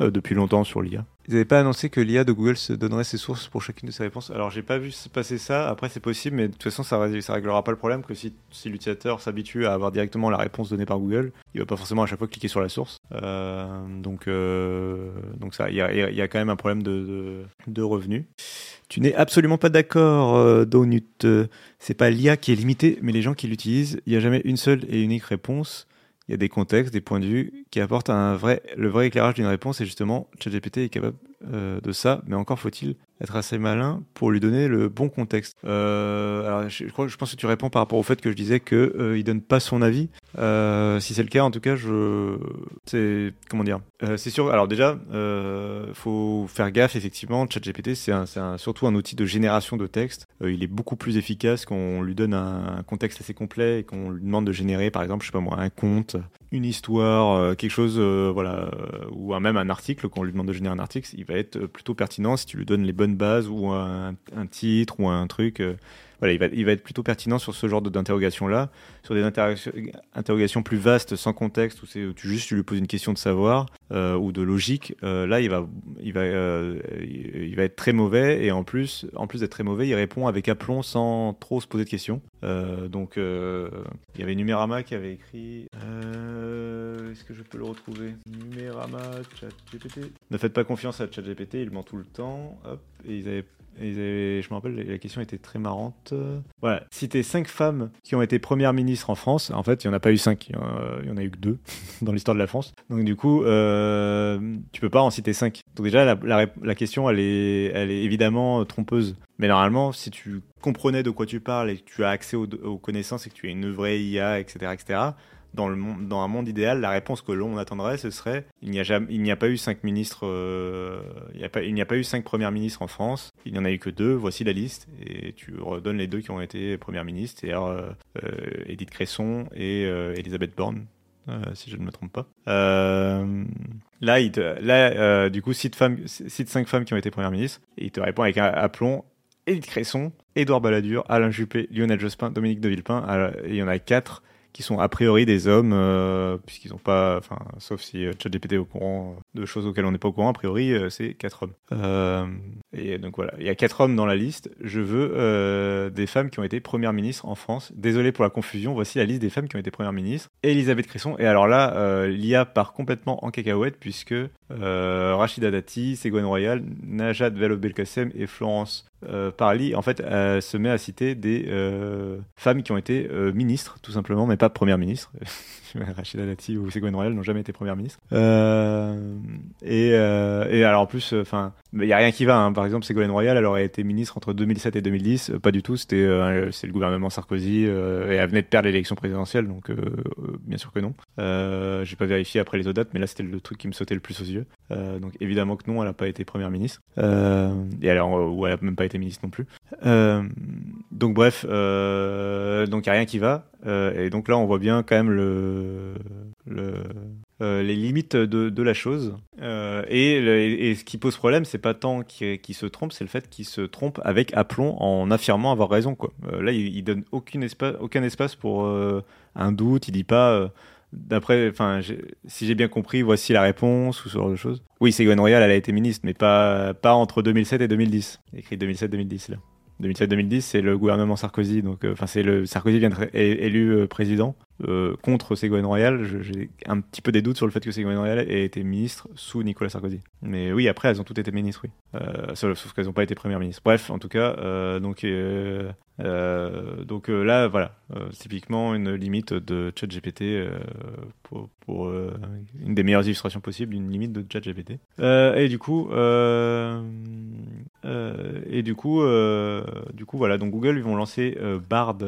Speaker 2: euh, depuis longtemps sur l'IA. Ils n'avaient pas annoncé que l'IA de Google se donnerait ses sources pour chacune de ses réponses. Alors, j'ai pas vu se passer ça. Après, c'est possible, mais de toute façon, ça, ça réglera pas le problème que si, l'utilisateur s'habitue à avoir directement la réponse donnée par Google, il va pas forcément à chaque fois cliquer sur la source. Euh, donc, euh, donc ça, il y a, quand même un problème de, de, de revenus. Tu n'es absolument pas d'accord, Donut. C'est pas l'IA qui est limitée, mais les gens qui l'utilisent. Il n'y a jamais une seule et unique réponse. Il y a des contextes, des points de vue qui apportent le vrai éclairage d'une réponse. Et justement, ChatGPT est capable euh, de ça, mais encore faut-il être assez malin pour lui donner le bon contexte. Euh, alors, je, pense que tu réponds par rapport au fait que je disais que euh, il donne pas son avis. Euh, si c'est le cas, en tout cas, je, c'est comment dire, Euh, c'est sûr. Alors déjà, euh, faut faire gaffe. Effectivement, ChatGPT, c'est un, un- surtout un outil de génération de texte. Euh, il est beaucoup plus efficace qu'on lui donne un, un contexte assez complet et qu'on lui demande de générer, par exemple, je sais pas moi, un conte, une histoire, quelque chose, voilà, ou même un article. Quand on lui demande de générer un article, il va être plutôt pertinent si tu lui donnes les bonnes bases ou un titre ou un truc. Voilà, il va, être plutôt pertinent sur ce genre d'interrogation-là. Sur des interrogations, plus vastes, sans contexte, où, où tu juste tu lui poses une question de savoir euh, ou de logique, euh, là, il va, il, va, euh, il va être très mauvais. Et en plus, en plus d'être très mauvais, il répond avec aplomb sans trop se poser de questions. Donc, il y avait Numérama qui avait écrit... Est-ce que je peux le retrouver Numérama, ChatGPT. Ne faites pas confiance à ChatGPT, il ment tout le temps. Hop, et ils avaient ils avaient- je me rappelle, la question était très marrante. Euh, Voilà, citer cinq femmes qui ont été premières ministres en France. En fait, il n'y en a pas eu cinq, il y en en a eu que deux [LAUGHS] dans l'histoire de la France. Donc du coup, euh, tu peux pas en citer cinq. Donc déjà, la question, elle est, elle est évidemment euh, trompeuse. Mais normalement, si tu comprenais de quoi tu parles et que tu as accès aux, aux connaissances et que tu es une vraie IA, etc., etc., dans, le monde, dans un monde idéal, la réponse que l'on attendrait, ce serait il n'y a a pas eu cinq ministres, euh, il n'y a a pas eu cinq premières ministres en France. Il n'y en a eu que deux. Voici la liste et tu redonnes les deux qui ont été premières ministres, c'est-à-dire euh, euh, Edith Cresson et euh, Elisabeth Borne. si je ne me trompe pas. Là, là du coup, cite, femmes, cinq femmes qui ont été premières ministres et il te répond avec un aplomb Edith Cresson, Édouard Balladur, Alain Juppé, Lionel Jospin, Dominique de Villepin. Il y en a quatre qui sont a priori des hommes, euh, puisqu'ils n'ont pas, enfin, sauf si euh, ChatGPT est au courant de choses auxquelles on n'est pas au courant, a priori, euh, c'est quatre hommes. Euh, et donc voilà, il y a quatre hommes dans la liste. Je veux euh, des femmes qui ont été premières ministres en France. Désolé pour la confusion, voici la liste des femmes qui ont été premières ministres. Elisabeth Cresson, et alors là, euh, l'IA part complètement en cacahuète, puisque euh, Rachida Dati, Ségolène Royal, Najat Vallaud-Belkacem et Florence euh, Parly, en fait, euh, se met à citer des euh, femmes qui ont été ministres, tout simplement, mais pas premières ministres. [LAUGHS] [LAUGHS] Rachida Dati ou Ségolène Royal n'ont jamais été premières ministres. Euh, et, euh, et alors en plus, enfin, il y a rien qui va. hein. Par exemple, Ségolène Royal, elle aurait été ministre entre 2007 et 2010. Euh, pas du tout. C'était euh, c'est le gouvernement Sarkozy euh, et elle venait de perdre l'élection présidentielle, donc euh, euh, bien sûr que non. Euh, J'ai pas vérifié après les autres dates, mais là c'était le truc qui me sautait le plus aux yeux. Euh, donc évidemment que non, elle a pas été première ministre. Euh, et alors, euh, ou elle a même pas été ministre non plus. Euh, donc bref, euh, donc il y a rien qui va. Euh, et donc là, on voit bien quand même le, le les limites de, la chose. Et, ce qui pose problème, c'est pas tant qu'il se trompe, c'est le fait qu'il se trompe avec aplomb en affirmant avoir raison. Là, il, il donne aucun espace, pour un doute. Il dit pas. d'après, si j'ai bien compris, voici la réponse ou ce genre de choses. Oui, Ségolène Royal, elle a été ministre, mais pas, pas entre 2007 et 2010. Écrit 2007-2010 là. 2007-2010, c'est le gouvernement Sarkozy. Donc, euh, enfin, c'est le Sarkozy vient d'être élu euh, président euh, contre Ségolène Royal. J'ai un petit peu des doutes sur le fait que Ségolène Royal ait été ministre sous Nicolas Sarkozy. Mais oui, après, elles ont toutes été ministres, oui. sauf, qu'elles n'ont pas été premières ministres. Bref, en tout cas, donc euh, donc euh, là, voilà, euh, typiquement une limite de ChatGPT pour, pour une des meilleures illustrations possibles, une limite de ChatGPT. et du coup, et du coup, du coup, voilà, donc Google ils vont lancer Bard.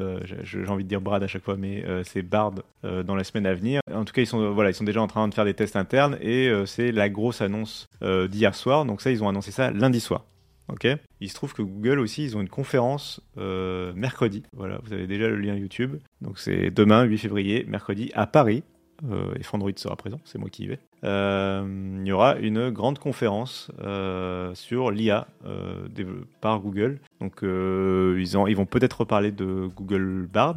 Speaker 2: J'ai envie de dire Brad à chaque fois, mais c'est Bard dans la semaine à venir. En tout cas, ils sont voilà, ils sont déjà en train de faire des tests internes et c'est la grosse annonce d'hier soir. Donc ça, ils ont annoncé ça lundi soir. Ok? Il se trouve que Google aussi, ils ont une conférence euh, mercredi. Voilà, vous avez déjà le lien YouTube. Donc c'est demain, 8 février, mercredi, à Paris. Euh, et Fandroid sera présent, c'est moi qui y vais. Euh, il y aura une grande conférence sur l'IA par Google. Donc ils, ils vont peut-être reparler de Google Bard.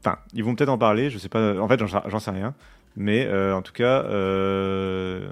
Speaker 2: Enfin, ils vont peut-être en parler, je sais pas. En fait, j'en sais rien. Mais euh, en tout cas, euh,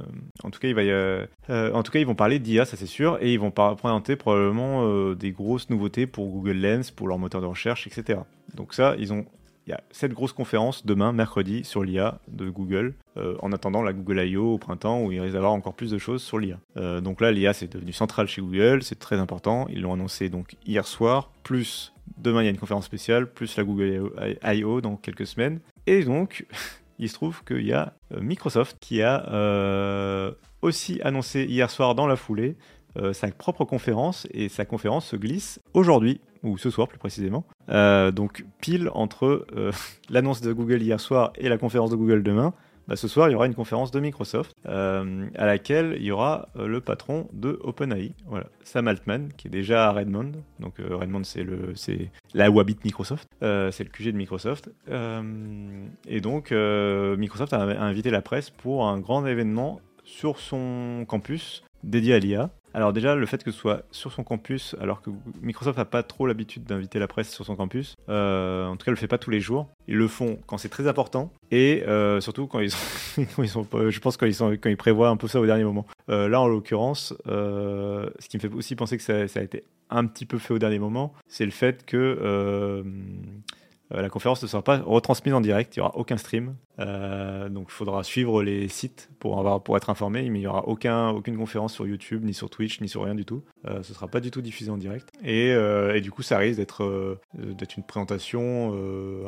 Speaker 2: euh, en tout cas, ils vont parler d'IA, ça c'est sûr, et ils vont présenter probablement des grosses nouveautés pour Google Lens, pour leur moteur de recherche, etc. Donc ça, ils ont, il y a cette grosse conférence demain, mercredi, sur l'IA de Google, en attendant la Google I.O. au printemps, où il risque d'avoir encore plus de choses sur l'IA. donc là, l'IA, c'est devenu central chez Google, c'est très important. Ils l'ont annoncé donc hier soir, plus Demain, il y a une conférence spéciale, plus la Google I.O. dans quelques semaines. Et donc, [LAUGHS] il se trouve qu'il y a euh, Microsoft qui a euh, aussi annoncé hier soir dans la foulée euh, sa propre conférence et sa conférence se glisse aujourd'hui ou ce soir plus précisément. donc pile entre [LAUGHS] l'annonce de Google hier soir et la conférence de Google demain. Bah, ce soir, il y aura une conférence de Microsoft euh, à laquelle il y aura euh, le patron de OpenAI, voilà, Sam Altman, qui est déjà à Redmond. Donc euh, Redmond, c'est là où habite Microsoft, c'est le QG de Microsoft. et donc Microsoft a invité la presse pour un grand événement sur son campus dédié à l'IA. Alors déjà, le fait que ce soit sur son campus, alors que Microsoft n'a pas trop l'habitude d'inviter la presse sur son campus, euh, en tout cas, le fait pas tous les jours. Ils le font quand c'est très important et euh, surtout quand ils, sont, [LAUGHS] je pense quand quand ils prévoient un peu ça au dernier moment. Euh, là, en l'occurrence, ce qui me fait aussi penser que ça, a été un petit peu fait au dernier moment, c'est le fait que la conférence ne sera pas retransmise en direct, il n'y aura aucun stream. Euh, donc il faudra suivre les sites pour, être informé, mais il n'y aura aucun, aucune conférence sur YouTube, ni sur Twitch, ni sur rien du tout. Euh, ce ne sera pas du tout diffusé en direct. Et, du coup, ça risque d'être une présentation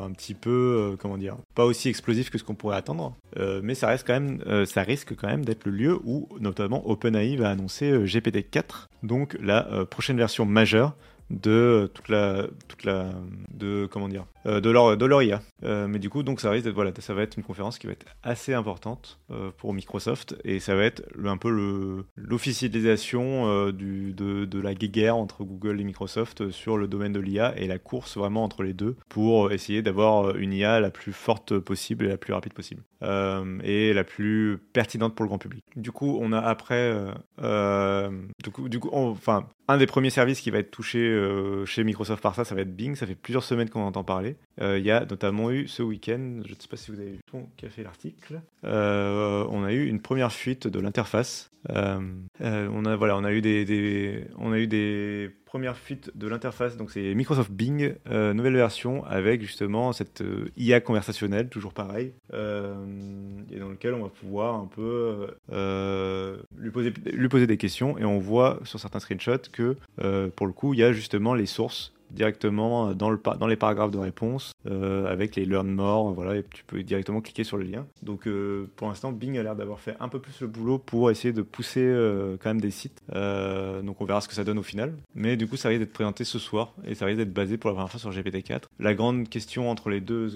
Speaker 2: un petit peu, comment dire, pas aussi explosif que ce qu'on pourrait attendre, mais ça, ça risque quand même d'être le lieu où notamment OpenAI va annoncer GPT-4, donc la prochaine version majeure de toute la toute la de comment dire euh, de leur de leur IA euh, mais du coup donc ça risque d'être voilà ça va être une conférence qui va être assez importante euh, pour Microsoft et ça va être un peu le l'officialisation du de, de la guerre entre Google et Microsoft sur le domaine de l'IA et la course vraiment entre les deux pour essayer d'avoir une IA la plus forte possible et la plus rapide possible et la plus pertinente pour le grand public. Du coup on a après du coup du coup enfin un des premiers services qui va être touché euh, chez Microsoft par ça, ça va être Bing. Ça fait plusieurs semaines qu'on entend parler. Euh, Il y a notamment eu ce week-end, je ne sais pas si vous avez vu a fait l'article, euh, on a eu une première fuite de l'interface. On a voilà, on des- on a eu des premières fuites de l'interface. Donc c'est Microsoft Bing, euh, nouvelle version avec justement cette euh, IA conversationnelle, toujours pareil, euh, et dans lequel on va pouvoir un peu lui poser lui poser des questions et on voit sur certains screenshots que pour le coup il y a justement les sources directement dans, le, dans les paragraphes de réponse euh, avec les learn more voilà et tu peux directement cliquer sur le lien. Donc euh, pour l'instant Bing a l'air d'avoir fait un peu plus le boulot pour essayer de pousser euh, quand même des sites. Euh, donc on verra ce que ça donne au final. Mais du coup ça risque d'être présenté ce soir et ça risque d'être basé pour la première fois sur GPT-4. La grande question entre les deux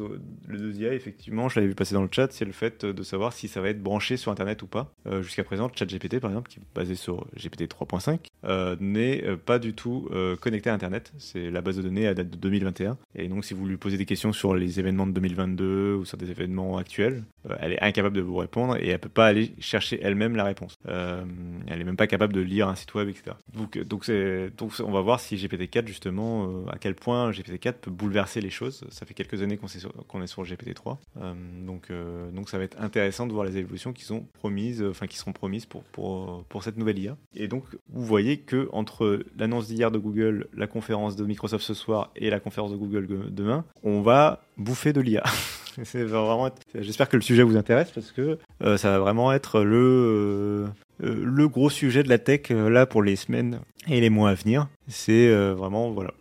Speaker 2: les deux IA effectivement je l'avais vu passer dans le chat c'est le fait de savoir si ça va être branché sur internet ou pas. Euh, jusqu'à présent ChatGPT par exemple qui est basé sur GPT 3.5 euh, n'est euh, pas du tout euh, connecté à internet. C'est la base de données à date de 2021 et donc si vous lui posez des questions sur les événements de 2022 ou sur des événements actuels euh, elle est incapable de vous répondre et elle peut pas aller chercher elle-même la réponse. Euh, elle est même pas capable de lire un site web etc donc euh, donc donc on va voir si GPT-4 justement à quel point GPT-4 peut bouleverser les choses. Ça fait quelques années qu'on est sur, qu'on est sur GPT-3 Euh, donc donc ça va être intéressant de voir les évolutions qui sont promises enfin qui seront promises pour pour pour cette nouvelle IA et donc vous voyez que entre l'annonce d'hier de Google la conférence de Microsoft ce soir et la conférence de Google demain on va bouffer de l'IA [LAUGHS] être- J'espère que le sujet vous intéresse parce que euh, ça va vraiment être le, euh, euh, le gros sujet de la tech là pour les semaines et les mois à venir. C'est vraiment voilà.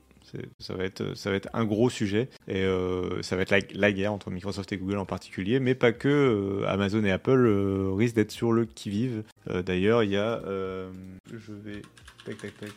Speaker 2: Ça va, être, un gros sujet et euh, ça va être la, la guerre entre Microsoft et Google en particulier, mais pas que. euh, Amazon et Apple euh, risquent d'être sur le qui-vive. D'ailleurs, il y a. je vais. Tac, tac, tac.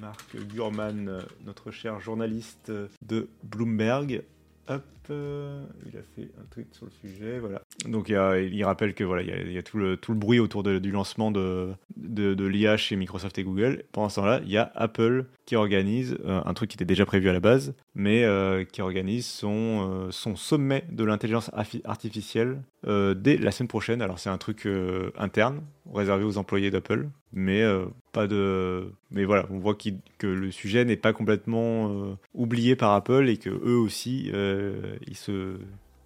Speaker 2: Marc Gurman, notre cher journaliste de Bloomberg, Hop, euh, il a fait un tweet sur le sujet, voilà. Donc il, rappelle que voilà, il y a, tout, le, tout le bruit autour du lancement de, de, l'IA chez Microsoft et Google. Pendant ce temps-là, il y a Apple qui organise euh, un truc qui était déjà prévu à la base, mais euh, qui organise son, son sommet de l'intelligence artificielle dès la semaine prochaine. Alors c'est un truc interne, réservé aux employés d'Apple, mais pas de. Mais voilà, on voit qu'il- que le sujet n'est pas complètement oublié par Apple et que eux aussi, ils.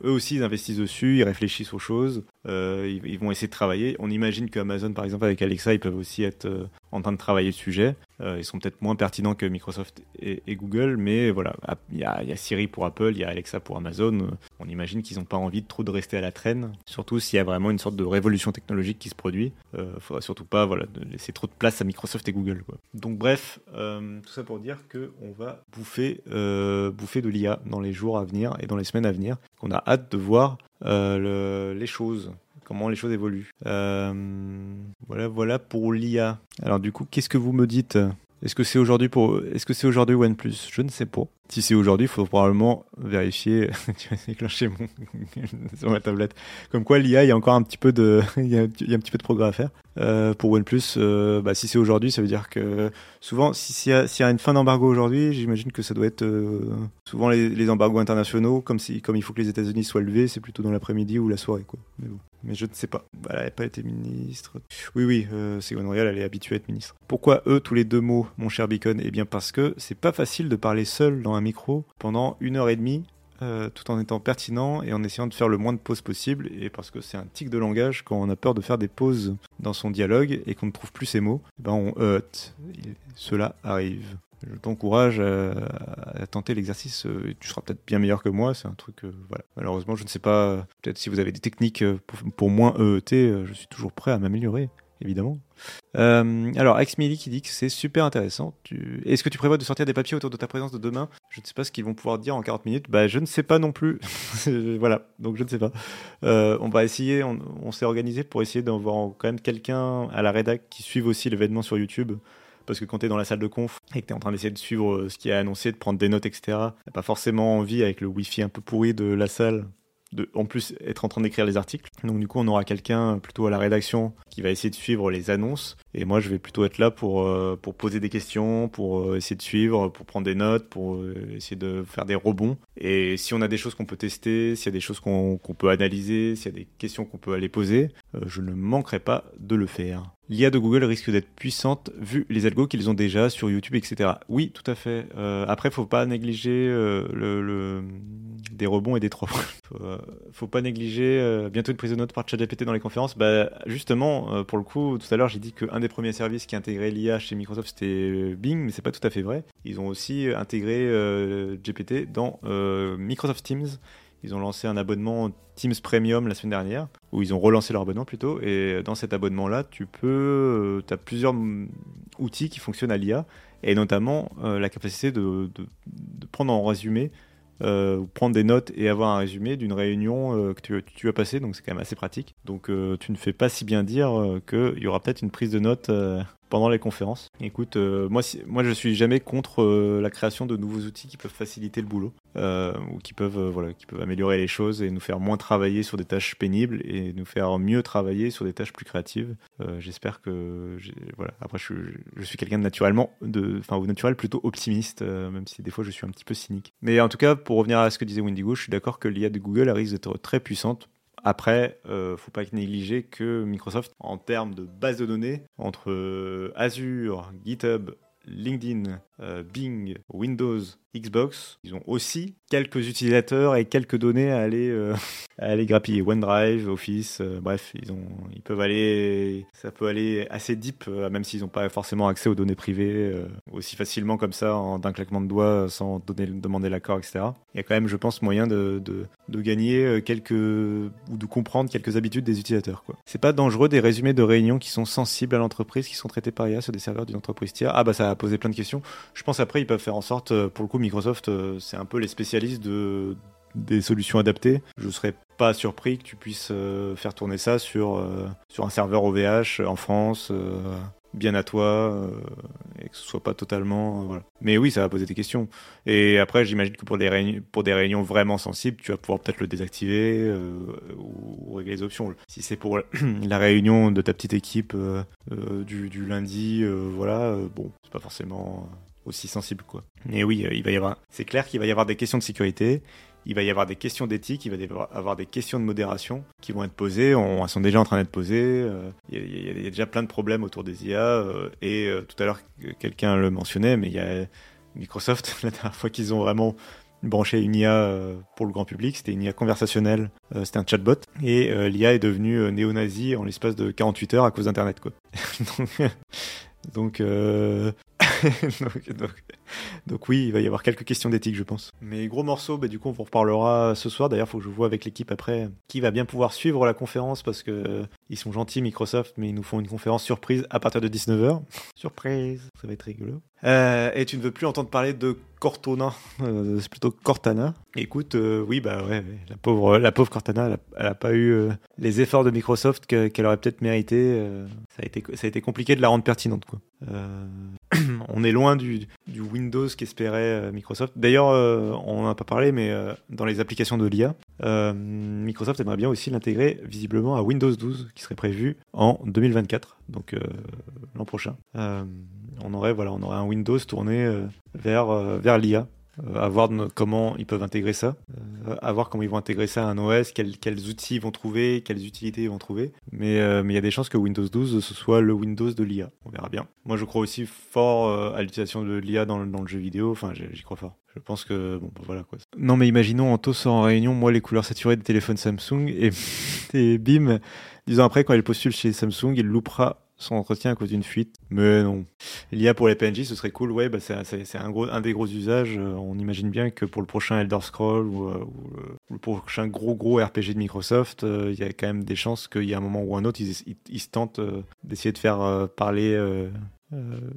Speaker 2: Eux aussi, ils investissent dessus, ils réfléchissent aux choses, euh, ils, ils vont essayer de travailler. On imagine que Amazon, par exemple, avec Alexa, ils peuvent aussi être euh, en train de travailler le sujet. Euh, ils sont peut-être moins pertinents que Microsoft et, Google, mais voilà, il y, y a Siri pour Apple, il y a Alexa pour Amazon. Euh, On imagine qu'ils n'ont pas envie de trop de rester à la traîne, surtout s'il y a vraiment une sorte de révolution technologique qui se produit. Il faudra surtout pas voilà, laisser trop de place à Microsoft et Google. Donc bref, euh, tout ça pour dire qu'on va bouffer, euh, bouffer de l'IA dans les jours à venir et dans les semaines à venir, qu'on a hâte de voir euh, le- les choses comment les choses évoluent. Euh, voilà, voilà pour l'IA. Alors du coup, qu'est-ce que vous me dites? Est-ce que c'est aujourd'hui pour Est-ce que c'est aujourd'hui OnePlus? Je ne sais pas. Si c'est aujourd'hui, il faut probablement vérifier. [LAUGHS] tu vas déclencher mon [LAUGHS] sur ma tablette. Comme quoi, l'IA, il y a encore un petit peu de, [LAUGHS] il y a, un petit peu de progrès à faire. Euh, pour OnePlus, euh, bah, si c'est aujourd'hui, ça veut dire que souvent, si- s'il y, a- une fin d'embargo aujourd'hui, j'imagine que ça doit être souvent les, les embargos internationaux, comme si, comme il faut que les États-Unis soient levés, c'est plutôt dans l'après-midi ou la soirée, quoi. Mais bon. Mais je ne sais pas. Elle n'a pas été ministre. Oui, oui, euh, Ségolène Royal, elle est habituée à être ministre. Pourquoi eux, tous les deux mots, mon cher Beacon Eh bien parce que c'est pas facile de parler seul dans un micro pendant une heure et demie, euh, tout en étant pertinent et en essayant de faire le moins de pauses possible, et parce que c'est un tic de langage quand on a peur de faire des pauses dans son dialogue et qu'on ne trouve plus ses mots, eh ben on heurte. Cela arrive. Je t'encourage à, à tenter l'exercice. euh, Tu seras peut-être bien meilleur que moi. C'est un truc. euh, voilà. Malheureusement, je ne sais pas. euh, Peut-être si vous avez des techniques euh, pour, pour moins EET, euh, je suis toujours prêt à m'améliorer, évidemment. Euh, alors, Axmili qui dit que c'est super intéressant. Est-ce que tu prévois de sortir des papiers autour de ta présence de demain? Je ne sais pas ce qu'ils vont pouvoir dire en 40 minutes. Bah, je ne sais pas non plus. [LAUGHS] voilà, donc je ne sais pas. Euh, on va essayer, on, on s'est organisé pour essayer d'avoir quand même quelqu'un à la rédac qui suive aussi l'événement sur YouTube. Parce que quand tu es dans la salle de conf et que tu es en train d'essayer de suivre euh, ce qui est annoncé, de prendre des notes, etc., t'as pas forcément envie, avec le wifi un peu pourri de la salle, de en plus être en train d'écrire les articles. Donc du coup, on aura quelqu'un plutôt à la rédaction qui va essayer de suivre les annonces. Et moi, je vais plutôt être là pour, euh, poser des questions, pour euh, essayer de suivre, pour prendre des notes, pour euh, essayer de faire des rebonds. Et si on a des choses qu'on peut tester, s'il y a des choses qu'on peut analyser, s'il y a des questions qu'on peut aller poser, euh, je ne manquerai pas de le faire. l'IA de Google risque d'être puissante vu les algos qu'ils ont déjà sur YouTube, etc. Oui, tout à fait. Euh, après, faut pas négliger euh, des rebonds et des trois. [LAUGHS] faut, euh, faut pas négliger bientôt une prise de notes par ChatGPT dans les conférences. Bah, justement, pour le coup, tout à l'heure, j'ai dit qu'un des premiers services qui intégrait l'IA chez Microsoft, c'était Bing, mais c'est pas tout à fait vrai. Ils ont aussi intégré GPT dans Microsoft Teams. Ils ont lancé un abonnement Teams Premium la semaine dernière, où ils ont relancé leur abonnement plutôt. Et dans cet abonnement-là, tu peux, tu as plusieurs outils qui fonctionnent à l'IA, et notamment la capacité de, prendre en résumé euh, prendre des notes et avoir un résumé d'une réunion euh, que tu, tu, as passée, donc c'est quand même assez pratique. Donc euh, tu ne fais pas si bien dire qu'il y aura peut-être une prise de notes pendant les conférences. Écoute, euh, moi, moi je suis jamais contre euh, la création de nouveaux outils qui peuvent faciliter le boulot euh, ou qui peuvent, voilà, qui peuvent améliorer les choses et nous faire moins travailler sur des tâches pénibles et nous faire mieux travailler sur des tâches plus créatives. J'espère que, voilà. Après, je, je suis quelqu'un de naturellement, de, enfin, au naturel plutôt optimiste, même si des fois je suis un petit peu cynique. Mais en tout cas, pour revenir à ce que disait Wendigo, je suis d'accord que l'IA de Google risque d'être très puissante après, euh, faut pas négliger que Microsoft, en termes de base de données, entre euh, Azure, GitHub, LinkedIn, euh, Bing, Windows, Xbox, ils ont aussi quelques utilisateurs et quelques données à aller, euh, [LAUGHS] à aller grappiller. OneDrive, Office, euh, bref, ils, ont, ils peuvent aller, ça peut aller assez deep, même s'ils n'ont pas forcément accès aux données privées aussi facilement comme ça, d'un claquement de doigts, sans demander l'accord, etc. Il y a quand même, je pense, moyen de, de, de, gagner quelques, ou de comprendre quelques habitudes des utilisateurs. C'est pas dangereux des résumés de réunions qui sont sensibles à l'entreprise, qui sont traités par IA sur des serveurs d'une entreprise tiers. Ah bah ça a posé plein de questions. Je pense après, ils peuvent faire en sorte, euh, pour le coup, Microsoft, euh, c'est un peu les spécialistes de, des solutions adaptées. Je serais pas surpris que tu puisses euh, faire tourner ça sur, sur un serveur OVH en France, bien à toi, et que ce soit pas totalement. Mais oui, ça va poser des questions. Et après, j'imagine que pour des, réunions, vraiment sensibles, tu vas pouvoir peut-être le désactiver ou, régler les options. Si c'est pour [CLEARS THROAT] la réunion de ta petite équipe du, lundi, voilà, bon, c'est pas forcément aussi sensible quoi. Mais oui, euh, il va y avoir c'est clair qu'il va y avoir des questions de sécurité, il va y avoir des questions d'éthique, il va y avoir des questions de modération qui vont être posées, on, elles sont déjà en train d'être posées, euh, il, y a, déjà plein de problèmes autour des IA euh, et tout à l'heure quelqu'un le mentionnait mais il y a Microsoft [LAUGHS] la dernière fois qu'ils ont vraiment branché une IA pour le grand public, c'était une IA conversationnelle, c'était un chatbot, et l'IA est devenue néo-nazi en l'espace de 48 heures à cause d'Internet. Quoi. [LAUGHS] donc, [LAUGHS] donc donc, donc, oui, il va y avoir quelques questions d'éthique, je pense. Mais gros morceau, bah, du coup, on vous reparlera ce soir. D'ailleurs, il faut que je vois avec l'équipe après qui va bien pouvoir suivre la conférence parce que euh, ils sont gentils, Microsoft, mais ils nous font une conférence surprise à partir de 19h. Surprise, ça va être rigolo. Euh, et tu ne veux plus entendre parler de Cortona, [LAUGHS] euh, c'est plutôt Cortana. Écoute, euh, oui, bah ouais, la pauvre, la pauvre Cortana, elle n'a pas eu les efforts de Microsoft qu'elle aurait peut-être mérité. ça, a été, ça a été compliqué de la rendre pertinente, quoi. [CLEARS THROAT] on est loin du, Windows qu'espérait Microsoft. D'ailleurs, on n'en a pas parlé, mais dans les applications de l'IA, Microsoft aimerait bien aussi l'intégrer visiblement à Windows 12, qui serait prévu en 2024, donc l'an prochain on aurait voilà, un Windows tourné euh, euh, vers l'IA. Euh, à voir comment ils peuvent intégrer ça, à voir comment ils vont intégrer ça à un OS, quels, quels outils ils vont trouver, quelles utilités ils vont trouver. Mais mais il y a des chances que Windows 12 ce soit le Windows de l'IA. On verra bien. Moi, je crois aussi fort à l'utilisation de l'IA dans, dans, le jeu vidéo. Enfin, j'y crois fort. Je pense que bon, bah, voilà quoi. Non, mais imaginons Anto sort en réunion, moi les couleurs saturées des téléphones Samsung et, [LAUGHS] et bim, dix ans après quand il postule chez Samsung, il loupera son entretien à cause d'une fuite. Mais non. L'IA pour les PNJ, ce serait cool. Ouais, bah c'est un, gros, un des gros usages. Euh, on imagine bien que pour le prochain Elder Scroll ou, euh, le prochain gros gros RPG de Microsoft, euh, il y a quand même des chances qu'il y a un moment ou un autre, ils, se tentent d'essayer de faire parler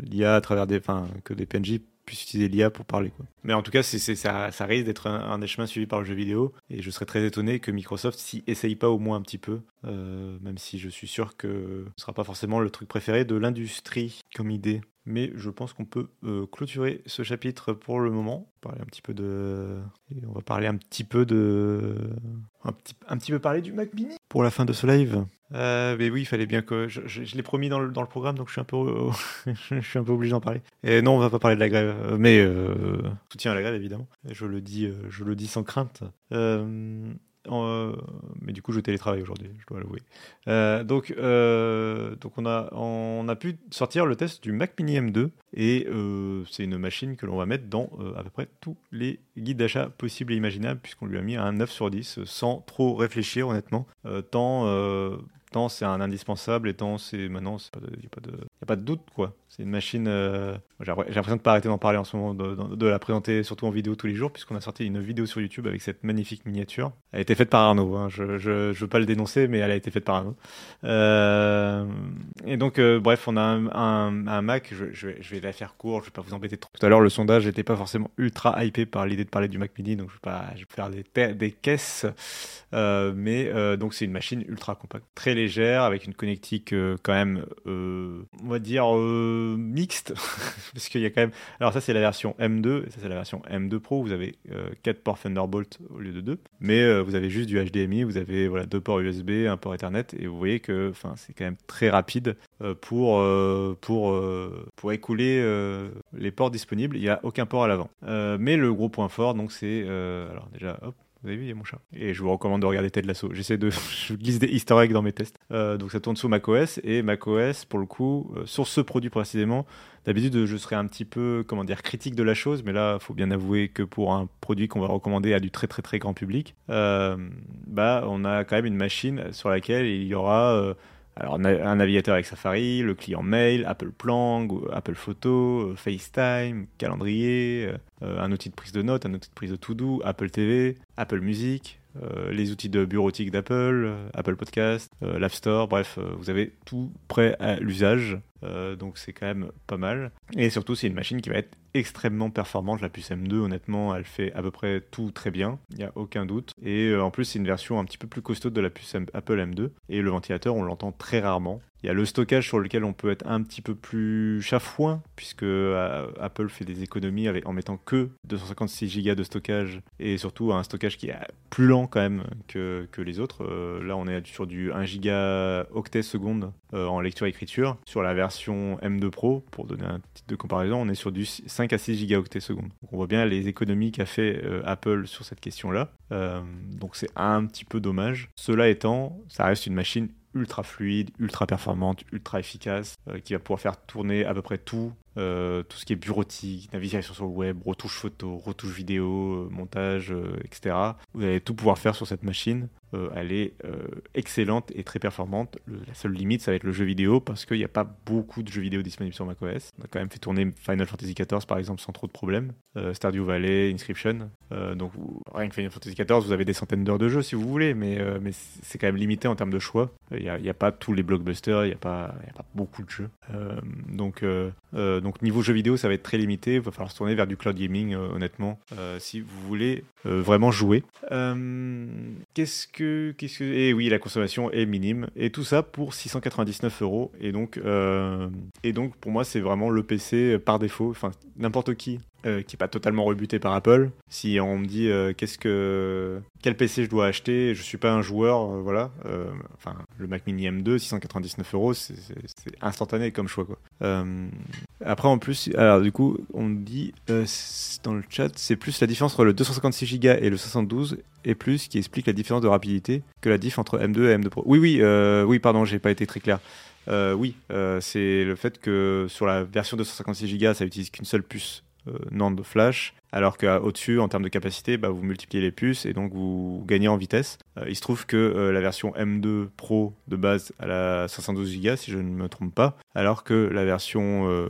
Speaker 2: l'IA à travers des, enfin, que des PNJ puisse utiliser l'IA pour parler. Quoi. Mais en tout cas, c'est, ça, ça risque d'être un, des chemins suivis par le jeu vidéo. Et je serais très étonné que Microsoft s'y essaye pas au moins un petit peu. Euh, même si je suis sûr que ce sera pas forcément le truc préféré de l'industrie comme idée. Mais je pense qu'on peut euh, clôturer ce chapitre pour le moment. Parler un petit peu de. on va parler un petit peu de. Un petit, un petit peu parler du Mac Mini pour la fin de ce live. Euh, mais oui, il fallait bien que. Je, l'ai promis dans le, dans le, programme, donc je suis un peu, [LAUGHS] je suis un peu obligé d'en parler. Et non, on va pas parler de la grève, mais euh, soutien à la grève évidemment. Je le dis, je le dis sans crainte. Euh, mais du coup, je télétravaille aujourd'hui, je dois l'avouer. Euh, donc, euh, donc on, a, on a pu sortir le test du Mac Mini M2 et c'est une machine que l'on va mettre dans à peu près tous les guides d'achat possibles et imaginables puisqu'on lui a mis un 9 sur 10 sans trop réfléchir honnêtement. tant tant c'est un indispensable et tant c'est maintenant il n'y a, a, pas de doute quoi c'est une machine euh, j'ai l'impression de pas arrêter d'en parler en ce moment de, la présenter surtout en vidéo tous les jours puisqu'on a sorti une vidéo sur YouTube avec cette magnifique miniature. Elle a été faite par Arnaud hein. je, je, je, veux pas le dénoncer mais elle a été faite par Arnaud. Euh, et donc euh, bref on a un, Mac je, vais, la faire court je vais pas vous embêter trop. Tout à l'heure le sondage n'était pas forcément ultra hypé par l'idée de parler du Mac Mini donc je vais pas faire des, caisses. Mais donc c'est une machine ultra compacte très légère, avec une connectique quand même, on va dire, mixte. [LAUGHS] Parce qu'il y a quand même. Alors, ça, c'est la version M2, et ça, c'est la version M2 Pro. Vous avez 4 ports Thunderbolt au lieu de 2. Mais vous avez juste du HDMI, vous avez voilà, deux ports USB, un port Ethernet, et vous voyez que c'est quand même très rapide pour, pour, pour écouler les ports disponibles. Il n'y a aucun port à l'avant. mais le gros point fort, donc, c'est. alors, déjà, hop. Vous avez vu, il y a mon chat. Et je vous recommande de regarder Ted Lasso. J'essaie de. [LAUGHS] je glisse des easter dans mes tests. Euh, donc ça tourne sous macOS. Et macOS, pour le coup, euh, sur ce produit précisément, d'habitude, je serais un petit peu, comment dire, critique de la chose. Mais là, il faut bien avouer que pour un produit qu'on va recommander à du très très très grand public, euh, bah, on a quand même une machine sur laquelle il y aura alors, un navigateur avec Safari, le client mail, Apple Plan, Apple Photo, euh, FaceTime, calendrier, euh, un outil de prise de notes, un outil de prise de to-do, Apple TV, Apple Music, euh, les outils de bureautique d'Apple, Apple Podcast, l'App Store, bref, vous avez tout prêt à l'usage. Donc c'est quand même pas mal. Et surtout, c'est une machine qui va être extrêmement performante. La puce M2, honnêtement, elle fait à peu près tout très bien. Il n'y a aucun doute. Et en plus, c'est une version un petit peu plus costaud de la puce Apple M2. Et le ventilateur, on l'entend très rarement. Il y a le stockage sur lequel on peut être un petit peu plus chafouin, puisque euh, Apple fait des économies en mettant que 256 Go de stockage et surtout un stockage qui est plus lent quand même que, les autres. Euh, là, on est sur du 1 Go octet seconde euh, en lecture-écriture. Sur la version M2 Pro, pour donner un titre de comparaison, on est sur du 5 à 6 Go octet seconde. On voit bien les économies qu'a fait Apple sur cette question-là. donc c'est un petit peu dommage. Cela étant, ça reste une machine ultra fluide, ultra performante, ultra efficace, euh, qui va pouvoir faire tourner à peu près tout, euh, tout ce qui est bureautique, navigation sur le web, retouche photo, retouche vidéo, euh, montage, etc. Vous allez tout pouvoir faire sur cette machine. elle est excellente et très performante. la seule limite, ça va être le jeu vidéo parce qu'il n'y a pas beaucoup de jeux vidéo disponibles sur macOS. On a quand même fait tourner Final Fantasy XIV par exemple sans trop de problèmes. Stardew Valley, Inscription. donc rien que Final Fantasy XIV, vous avez des centaines d'heures de jeu si vous voulez, mais, c'est quand même limité en termes de choix. Il n'y a, pas tous les blockbusters, il n'y a, a pas beaucoup de jeux. donc euh, donc niveau jeux vidéo, ça va être très limité. Il va falloir se tourner vers du cloud gaming, euh, honnêtement, euh, si vous voulez vraiment jouer. qu'est-ce que, qu'est-ce que, et oui, la consommation est minime. Et tout ça pour 699 euros. Et donc, et donc pour moi, c'est vraiment le PC par défaut. Enfin, n'importe qui euh, qui n'est pas totalement rebuté par Apple. Si on me dit euh, qu'est-ce que quel PC je dois acheter, je suis pas un joueur, euh, voilà. enfin, le Mac Mini M2, 699 euros, c'est instantané comme choix quoi. après en plus, alors du coup, on me dit dans le chat, c'est plus la différence entre le 256 Go et le 72 et plus qui explique la différence de rapidité que la diff entre M2 et M2 Pro. Oui, oui, oui, pardon, j'ai pas été très clair. oui, c'est le fait que sur la version 256 Go, ça utilise qu'une seule puce euh, NAND Flash, alors qu'au-dessus, en termes de capacité, bah, vous multipliez les puces et donc vous gagnez en vitesse. Euh, il se trouve que euh, la version M2 Pro de base à la 512 Go, si je ne me trompe pas, alors que la version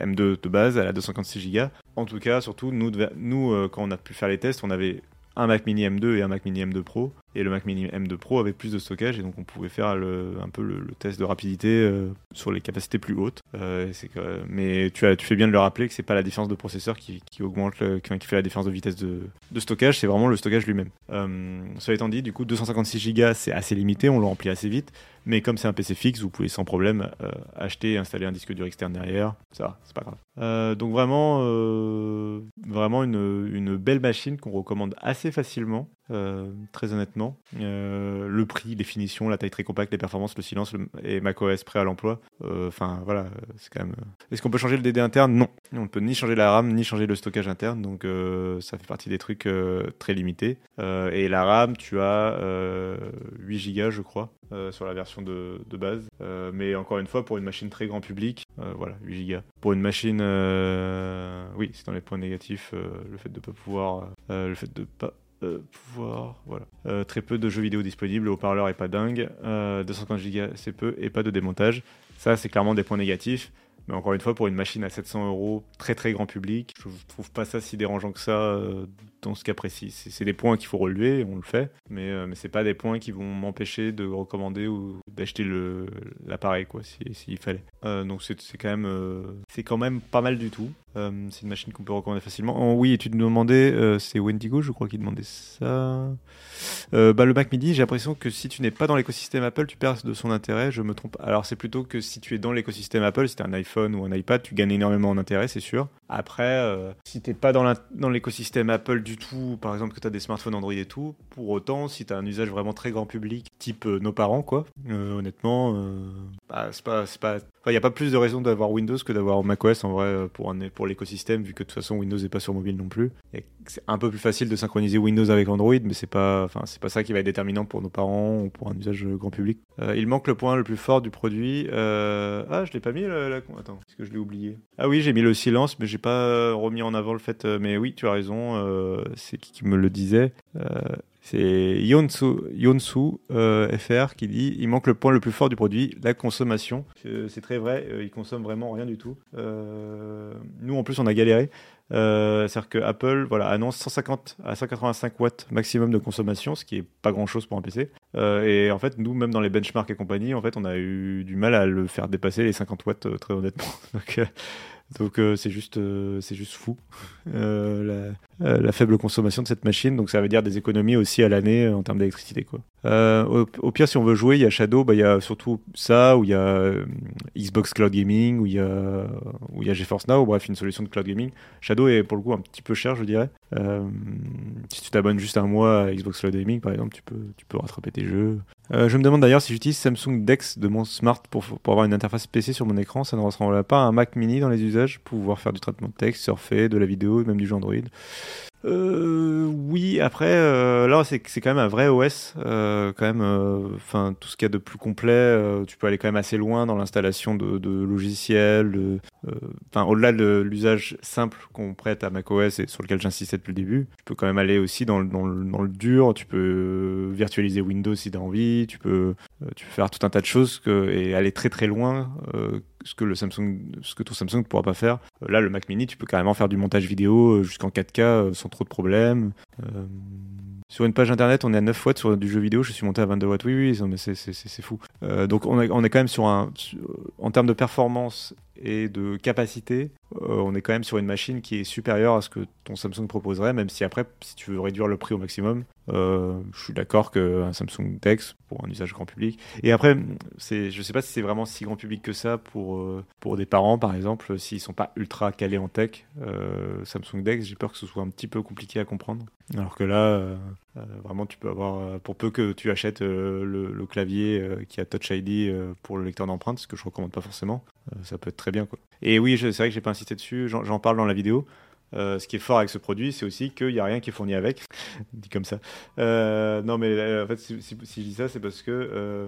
Speaker 2: M2 de base à la 256 Go. En tout cas, surtout, nous, nous quand on a pu faire les tests, on avait un Mac Mini M2 et un Mac Mini M2 Pro. Et le Mac Mini M2 Pro avait plus de stockage et donc on pouvait faire un peu le, test de rapidité euh, sur les capacités plus hautes. Euh, mais tu, fais bien de le rappeler que c'est pas la différence de processeur qui, augmente, qui, fait la différence de vitesse de, stockage, c'est vraiment le stockage lui-même. Euh, cela étant dit, du coup 256 Go c'est assez limité, on le remplit assez vite. Mais comme c'est un PC fixe, vous pouvez sans problème acheter et installer un disque dur externe derrière. Ça, c'est pas grave. Donc vraiment, vraiment une, belle machine qu'on recommande assez facilement. Euh, très honnêtement. Euh, le prix, les finitions, la taille très compacte, les performances, le silence le- et macOS prêt à l'emploi. Euh, Enfin, voilà, c'est quand même. Est-ce qu'on peut changer le DD interne? Non. On ne peut ni changer la RAM, ni changer le stockage interne. Donc, ça fait partie des trucs très limités. Et la RAM, tu as euh, 8 Go, je crois, sur la version de, base. Mais encore une fois, pour une machine très grand public, voilà, 8 Go. Pour une machine, oui, c'est dans les points négatifs, le fait de pas pouvoir, le fait de pas euh, pouvoir, voilà. Euh, très peu de jeux vidéo disponibles, le haut-parleur est pas dingue, euh, 250 Go c'est peu et pas de démontage. Ça, c'est clairement des points négatifs. Mais encore une fois, pour une machine à 700 euros, très très grand public, je trouve pas ça si dérangeant que ça euh, ce cas précis. C'est des points qu'il faut relever, on le fait, mais, euh, mais c'est pas des points qui vont m'empêcher de recommander ou d'acheter l'appareil, quoi, si- s'il fallait. Euh, donc c'est quand même, euh, quand même pas mal du tout. Euh, c'est une machine qu'on peut recommander facilement. Oh, oui, et tu nous demandais, euh, c'est Wendigo, je crois, qui demandait ça. Bah, le Mac Mini, j'ai l'impression que si tu n'es pas dans l'écosystème Apple, tu perds de son intérêt. Je me trompe. Alors c'est plutôt que si tu es dans l'écosystème Apple, si tu un iPhone ou un iPad, tu gagnes énormément en intérêt, c'est sûr. Après, si tu n'es pas dans l'écosystème Apple du tout, par exemple que tu as des smartphones Android et tout, pour autant, si tu as un usage vraiment très grand public, type euh, nos parents, quoi, euh, honnêtement, euh, bah, c'est pas, c'est pas, il n'y a pas plus de raison d'avoir Windows que d'avoir macOS en vrai pour, pour l'écosystème, vu que de toute façon Windows n'est pas sur mobile non plus. C'est un peu plus facile de synchroniser Windows avec Android, mais c'est pas, enfin, c'est pas ça qui va être déterminant pour nos parents ou pour un usage grand public. Il manque le point le plus fort du produit. Ah, je l'ai pas mis la, la- Attends, est-ce que je l'ai oublié? Ah oui, j'ai mis le silence, mais j'ai pas remis en avant le fait. Mais oui, tu as raison. C'est qui me le disait Euh, c'est Yonsu, Yonsu euh, FR qui dit il manque le point le plus fort du produit, la consommation. Euh, C'est très vrai, euh, il consomme vraiment rien du tout. Nous en plus on a galéré. C'est-à-dire que Apple voilà, annonce 150 à 185 watts maximum de consommation, ce qui est pas grand-chose pour un PC. Et en fait, nous, même dans les benchmarks et compagnie, en fait, on a eu du mal à le faire dépasser les 50 watts, très honnêtement. [LAUGHS] Donc, donc euh, c'est juste, euh, juste fou [LAUGHS] euh, la, faible consommation de cette machine. Donc ça veut dire des économies aussi à l'année en termes d'électricité. Quoi. Au, pire, si on veut jouer, il y a Shadow, bah, il y a surtout ça, ou il y a Xbox Cloud Gaming, ou il y a, où il y a GeForce Now, bref, une solution de cloud gaming. Shadow est pour le coup un petit peu cher, je dirais. Si tu t'abonnes juste un mois à Xbox Cloud Gaming, par exemple, tu peux, tu peux rattraper tes jeux. Je me demande d'ailleurs si j'utilise Samsung Dex de mon smart pour, pour avoir une interface PC sur mon écran, ça ne ressemble pas à un Mac mini dans les usages pour pouvoir faire du traitement de texte, surfer, de la vidéo, même du jeu Android. Euh, oui, après, euh, là, c'est quand même un vrai OS. euh, quand même, enfin, tout ce qu'il y a de plus complet, tu peux aller quand même assez loin dans l'installation de, logiciels. Enfin, au-delà de l'usage simple qu'on prête à macOS et sur lequel j'insistais depuis le début, tu peux quand même aller aussi dans le, dur. Tu peux virtualiser Windows si tu as envie. Tu peux, tu peux faire tout un tas de choses que, et aller très très loin. Ce que le Samsung, ce que ton Samsung ne pourra pas faire. Euh, Là, le Mac Mini, tu peux carrément faire du montage vidéo euh, jusqu'en 4K euh, sans trop de problèmes. Sur une page internet, on est à 9 watts sur du jeu vidéo. Je suis monté à 22 watts. Oui, oui, mais c'est- fou. Donc, on est, on est quand même sur un, sur- en termes de performance et de capacité, euh, on est quand même sur une machine qui est supérieure à ce que ton Samsung proposerait, même si après, si tu veux réduire le prix au maximum, euh, je suis d'accord qu'un Samsung Dex pour un usage grand public. Et après, je sais pas si c'est vraiment si grand public que ça pour, euh, pour des parents, par exemple, s'ils sont pas ultra calés en tech. Samsung Dex, j'ai peur que ce soit un petit peu compliqué à comprendre. Alors que là, vraiment, tu peux avoir, pour peu que tu achètes le, clavier qui a Touch ID pour le lecteur d'empreintes, ce que je recommande pas forcément, ça peut être très bien. Quoi. Et oui, c'est vrai que j'ai pas insisté dessus, j'en, parle dans la vidéo. Euh, ce qui est fort avec ce produit, c'est aussi qu'il n'y a rien qui est fourni avec. [LAUGHS] Dit comme ça. Euh, non, mais euh, en fait, si, je dis ça, c'est parce que. euh,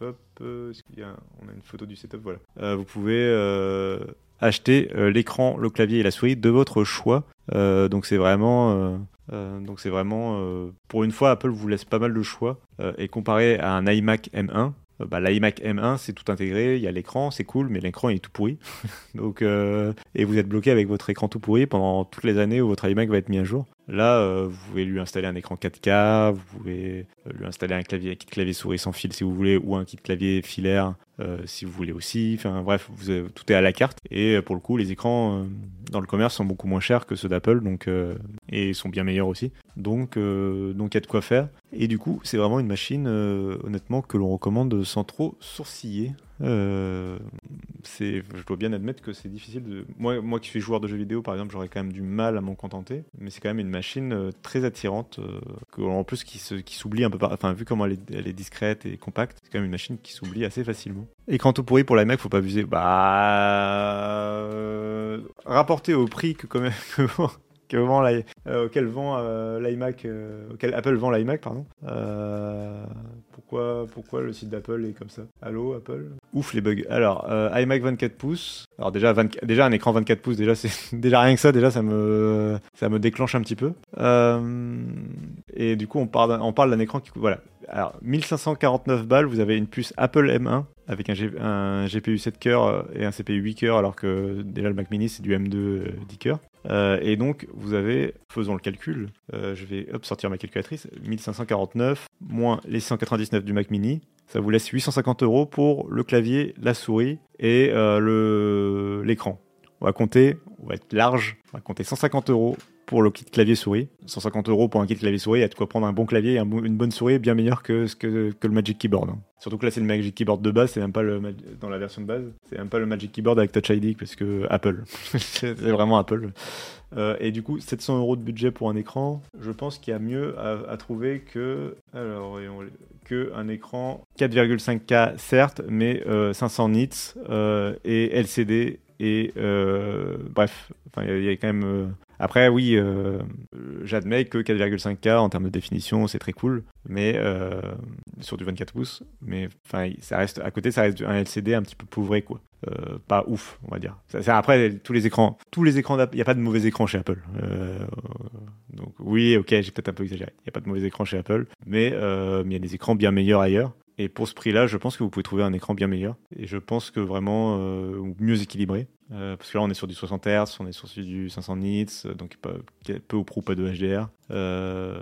Speaker 2: hop, euh, on a une photo du setup, voilà. Euh, vous pouvez euh, acheter euh, l'écran, le clavier et la souris de votre choix. Euh, donc c'est vraiment. euh, euh, donc c'est vraiment. euh, pour une fois, Apple vous laisse pas mal de choix. Euh, et comparé à un iMac M1, euh, bah, l'iMac M1, c'est tout intégré, il y a l'écran, c'est cool, mais l'écran est tout pourri. [LAUGHS] Donc, euh, et vous êtes bloqué avec votre écran tout pourri pendant toutes les années où votre iMac va être mis à jour. Là, euh, vous pouvez lui installer un écran 4K, vous pouvez euh, lui installer un clavier, kit clavier souris sans fil si vous voulez, ou un kit clavier filaire euh, si vous voulez aussi. Enfin bref, vous avez- tout est à la carte. Et pour le coup, les écrans dans le commerce sont beaucoup moins chers que ceux d'Apple, donc et sont bien meilleurs aussi. Donc donc il y a de quoi faire. Et du coup, c'est vraiment une machine, honnêtement, que l'on recommande sans trop sourciller. Euh, je dois bien admettre que c'est difficile de. Moi, moi qui suis joueur de jeux vidéo, par exemple, j'aurais quand même du mal à m'en contenter. Mais c'est quand même une machine euh, très attirante, euh, en plus qui, se, qui s'oublie un peu. Enfin, vu comment elle est, discrète et compacte, c'est quand même une machine qui s'oublie assez facilement. Écran tout pourri pour l'iMac, faut pas abuser. Bah. rapporté au prix que, quand même, [LAUGHS] euh, auquel vend euh, l'iMac, euh, Apple vend l'iMac, pardon. Pourquoi, pourquoi le site d'Apple est comme ça? Allô, Apple? Ouf les bugs. Alors, iMac 24 pouces. Alors déjà, 20 déjà un écran 24 pouces, déjà c'est [LAUGHS] déjà rien que ça, déjà ça me ça me déclenche un petit peu. Et du coup, on parle on parle d'un écran qui voilà. Alors 1549 balles, vous avez une puce Apple M1 avec un, GPU 7 cœurs et un CPU 8 cœurs, alors que déjà le Mac Mini c'est du M2 euh, 10 cœurs. Euh, et donc, vous avez, faisons le calcul, euh, je vais sortir ma calculatrice, 1549 moins les 199 du Mac Mini, ça vous laisse 850 euros pour le clavier, la souris et euh, l'écran. On va compter, on va être large, on va compter 150 euros pour le kit clavier souris. 150 euros pour un kit clavier souris, il y a de quoi prendre un bon clavier et une bonne souris bien meilleur que, que, le Magic Keyboard. hein. Surtout que là, c'est le Magic Keyboard de base, c'est même pas le dans la version de base, c'est même pas le Magic Keyboard avec Touch ID parce que Apple, [LAUGHS] c'est vraiment Apple. Euh, et du coup, 700 euros de budget pour un écran, je pense qu'il y a mieux à, trouver que, alors, que un écran 4,5K certes, mais euh, 500 nits euh, et LCD et euh, bref, il y, a quand même. Après oui, euh, j'admets que 4,5K en termes de définition c'est très cool, mais euh, sur du 24 pouces, mais enfin ça reste à côté ça reste un LCD un petit peu pauvré quoi. Euh, pas ouf, on va dire. Après, tous les écrans, tous les écrans il n'y a pas de mauvais écrans chez Apple. Donc oui, ok, j'ai peut-être un peu exagéré. Il n'y a pas de mauvais écrans chez Apple, mais il y a des écrans bien meilleurs ailleurs. Et pour ce prix-là, je pense que vous pouvez trouver un écran bien meilleur. Et je pense que vraiment euh, mieux équilibré. Euh, parce que là, on est sur du 60 Hz, on est sur du 500 nits, euh, donc pas, peu ou prou pas de HDR. Euh,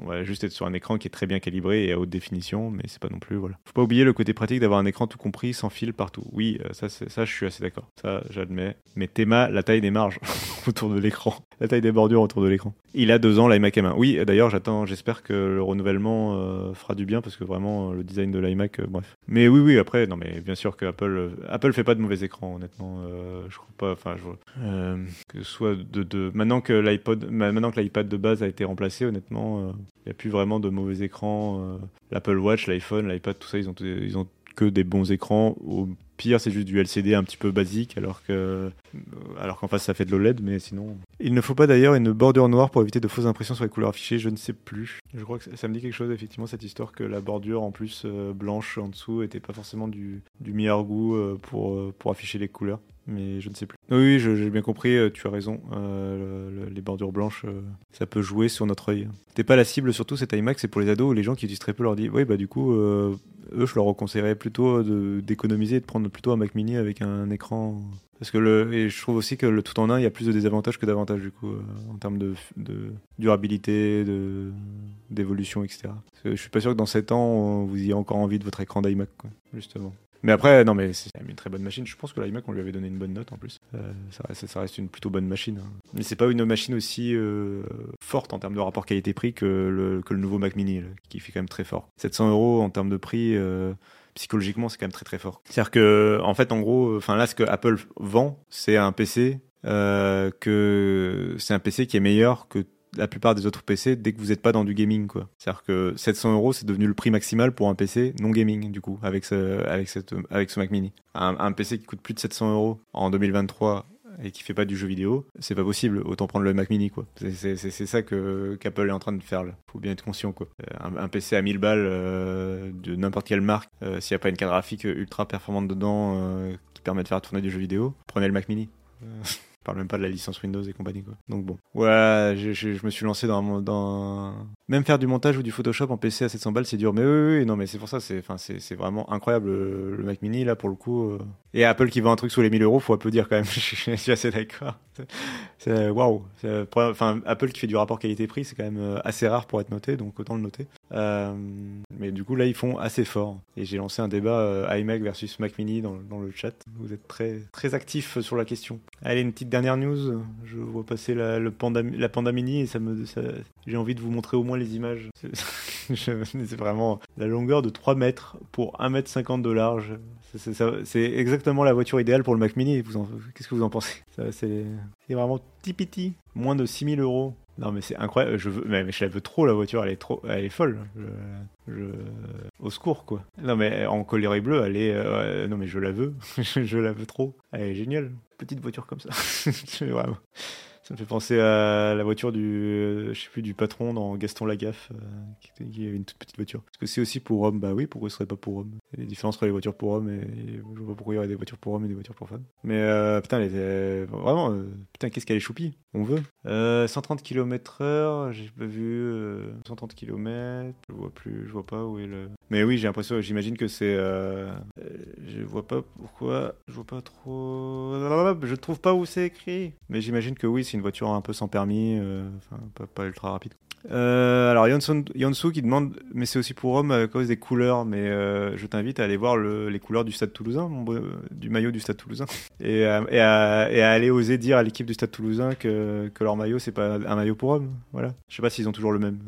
Speaker 2: on va juste être sur un écran qui est très bien calibré et à haute définition, mais c'est pas non plus voilà. Faut pas oublier le côté pratique d'avoir un écran tout compris, sans fil partout. Oui, ça, ça, je suis assez d'accord. Ça, j'admets. Mais Théma, la taille des marges [LAUGHS] autour de l'écran, la taille des bordures autour de l'écran. Il a deux ans l'iMac M1. Oui, d'ailleurs, j'attends, j'espère que le renouvellement fera du bien parce que vraiment le design de l'iMac, bref. Mais oui, oui, après, non, mais bien sûr que Apple, Apple fait pas de mauvais écrans, honnêtement. Euh, je crois pas. Enfin, je. Euh, que ce soit de, de maintenant que l'iPod, ma- maintenant que l'iPad de base a été remplacé, honnêtement, euh, il n'y a plus vraiment de mauvais écrans. euh, L'Apple Watch, l'iPhone, l'iPad, tout ça, ils ont, ils ont que des bons écrans. Au pire, c'est juste du LCD un petit peu basique, alors que, euh, alors qu'en face, ça fait de l'OLED, mais sinon. Il ne faut pas d'ailleurs une bordure noire pour éviter de fausses impressions sur les couleurs affichées. Je ne sais plus. Je crois que ça, me dit quelque chose, effectivement, cette histoire que la bordure en plus euh, blanche en dessous était pas forcément du, du meilleur goût euh, pour, euh, pour afficher les couleurs. Mais je ne sais plus. Oui, j'ai bien compris, euh, tu as raison. Euh, le- le- les bordures blanches, euh, ça peut jouer sur notre œil. C'était pas la cible, surtout cet iMac, c'est pour les ados ou les gens qui utilisent très peu leur dit Oui, bah du coup, eux, je leur conseillerais plutôt d'économiser et de prendre plutôt un Mac mini avec un écran. Parce que le, et je trouve aussi que le tout en un, il y a plus de désavantages que d'avantages du coup, en termes de, de durabilité, de d'évolution, etc. Parce que je suis pas sûr que dans 7 ans, vous ayez encore envie de votre écran d'iMac, justement. Mais après, non, mais c'est une très bonne machine. Je pense que l'iMac, on lui avait donné une bonne note en plus. Euh, ça, reste, une plutôt bonne machine. hein. Mais c'est pas une machine aussi euh, forte en termes de rapport qualité-prix que le, nouveau Mac Mini, qui fait quand même très fort. 700 euros en termes de prix, euh, psychologiquement, c'est quand même très très fort. C'est-à-dire que, en fait, en gros, enfin là, ce que Apple vend, c'est un PC que c'est un PC qui est meilleur que la plupart des autres PC dès que vous n'êtes pas dans du gaming quoi. C'est-à-dire que 700 euros c'est devenu le prix maximal pour un PC non gaming du coup avec ce, avec cette, avec ce Mac Mini. Un, PC qui coûte plus de 700 euros en 2023 et qui fait pas du jeu vidéo, c'est pas possible. Autant prendre le Mac Mini quoi. C'est- ça que qu'Apple est en train de faire là. Faut bien être conscient quoi. Euh, Un, PC à 1000 balles euh, de n'importe quelle marque, euh, s'il n'y a pas une carte graphique ultra performante dedans qui permet de faire tourner du jeu vidéo, prenez le Mac Mini. [LAUGHS] Euh, Je parle même pas de la licence Windows et compagnie quoi. Donc bon. Ouais, je, je- me suis lancé dans, dans même faire du montage ou du Photoshop en PC à 700 balles, c'est dur. Mais oui, oui, non, mais c'est pour ça, c'est, vraiment incroyable le, le Mac Mini là pour le coup. euh. Et Apple qui vend un truc sous les 1000 euros, faut applaudir quand même. [LAUGHS] je suis assez d'accord. C'est- waouh. Enfin, Apple qui fait du rapport qualité-prix, c'est quand même euh, assez rare pour être noté, donc autant le noter. Euh, mais du coup là, ils font assez fort. Et j'ai lancé un débat euh, iMac versus Mac Mini dans, le chat. Vous êtes très très actifs sur la question. Allez, une petite dernière news. Je vois passer la, le panda, la Panda Mini et ça j'ai envie de vous montrer au moins les images. [LAUGHS] C'est vraiment la longueur de 3 mètres pour 1 mètre 50 de large. C'est- exactement la voiture idéale pour le Mac Mini. Qu'est-ce que vous en pensez? C'est vraiment tipiti. Moins de 6000 euros. Non, mais c'est incroyable. Je veux, mais, je la veux trop, la voiture. Elle est trop, elle est folle. Je, au secours, quoi. Non, mais en collier bleu, elle est. euh, non, mais je la veux. [LAUGHS] je la veux trop. Elle est géniale. Petite voiture comme ça. [LAUGHS] Vraiment. Ça me fait penser à la voiture du, euh, je sais plus, du patron dans Gaston Lagaffe, euh, qui, avait une toute petite voiture. Est-ce que c'est aussi pour hommes Bah oui, pourquoi ce serait pas pour hommes? Il y a des différences entre les voitures pour hommes et, je vois pas pourquoi il y aurait des voitures pour hommes et des voitures pour femmes. Mais euh, putain, elle était vraiment, putain, qu'est-ce qu'elle est choupie? On veut. Euh, 130 km/h, j'ai pas vu. euh, 130 km, je vois plus, je vois pas où est le. Mais oui, j'ai l'impression, j'imagine que c'est. je vois pas pourquoi, je vois pas trop. Je trouve pas où c'est écrit. Mais j'imagine que oui, c'est une voiture un peu sans permis, euh, pas ultra rapide. Euh, alors Yonsu qui demande, mais c'est aussi pour homme à cause des couleurs, mais euh, je t'invite à aller voir le- les couleurs du Stade Toulousain, du maillot du Stade Toulousain, et, à- aller oser dire à l'équipe du Stade Toulousain que, leur maillot c'est pas un maillot pour homme. Voilà. Je sais pas s'ils ont toujours le même.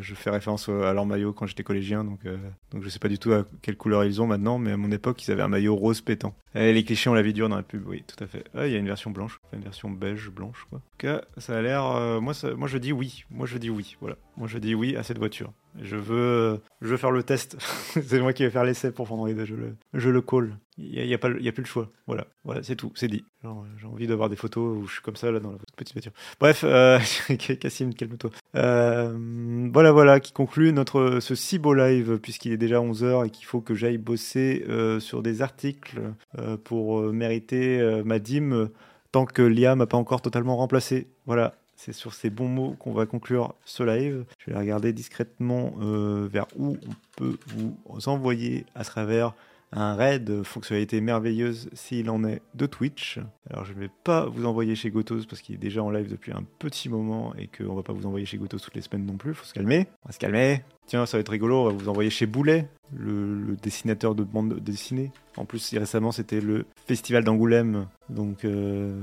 Speaker 2: Je fais référence à leur maillot quand j'étais collégien, donc euh, donc je sais pas du tout à quelle couleur ils ont maintenant, mais à mon époque ils avaient un maillot rose pétant. Les clichés on la vie dure dans la pub, oui, tout à fait. Ah, il y a une version blanche, une version beige blanche quoi. En tout cas, ça a l'air. euh, moi je dis oui. Moi je dis oui. Voilà. Moi je dis oui à cette voiture. Je veux, je veux faire le test. [LAUGHS] c'est moi qui vais faire l'essai pour Android. Je le, je le call. Il y a, a pas, a plus le choix. Voilà, voilà, c'est tout, c'est dit. Genre, J'ai envie d'avoir des photos où je suis comme ça là dans la petite voiture. Bref, euh, [LAUGHS] Cassim, calme-toi. Euh, voilà, voilà, qui conclut notre ce si beau live puisqu'il est déjà 11h et qu'il faut que j'aille bosser euh, sur des articles euh, pour euh, mériter euh, ma dîme euh, tant que l'IA m'a pas encore totalement remplacé. Voilà, c'est sur ces bons mots qu'on va conclure ce live. Je vais regarder discrètement euh, vers où on peut vous envoyer à travers un raid fonctionnalité merveilleuse s'il en est de Twitch. Alors je ne vais pas vous envoyer chez Gotos parce qu'il est déjà en live depuis un petit moment et qu'on va pas vous envoyer chez Gotos toutes les semaines non plus. Faut se calmer. On va se calmer. Tiens, ça va être rigolo. On va vous envoyer chez Boulet, le, dessinateur de bande dessinée. En plus, récemment, c'était le festival d'Angoulême. Donc, euh,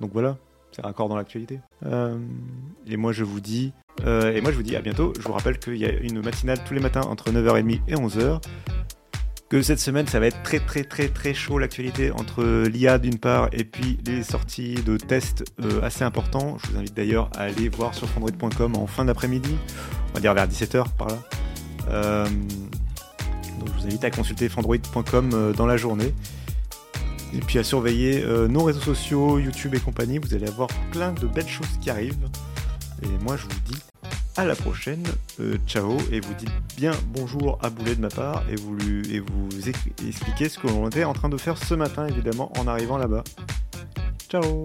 Speaker 2: donc voilà. C'est raccord dans l'actualité. Euh, et moi, je vous dis, euh, et moi, je vous dis à bientôt. Je vous rappelle qu'il y a une matinale tous les matins entre 9h30 et 11h que cette semaine ça va être très très très très chaud l'actualité entre l'IA d'une part et puis les sorties de tests euh, assez importants. Je vous invite d'ailleurs à aller voir sur Android.com en fin d'après-midi, on va dire vers 17h par là. Donc je vous invite à consulter Android.com euh, dans la journée. Et puis à surveiller euh, nos réseaux sociaux, YouTube et compagnie, vous allez avoir plein de belles choses qui arrivent. Et moi je vous dis à la prochaine. Euh, ciao et vous dites bien bonjour à Boulet de ma part et vous, lui, et vous ex- expliquez ce que l'on était en train de faire ce matin évidemment en arrivant là-bas. Ciao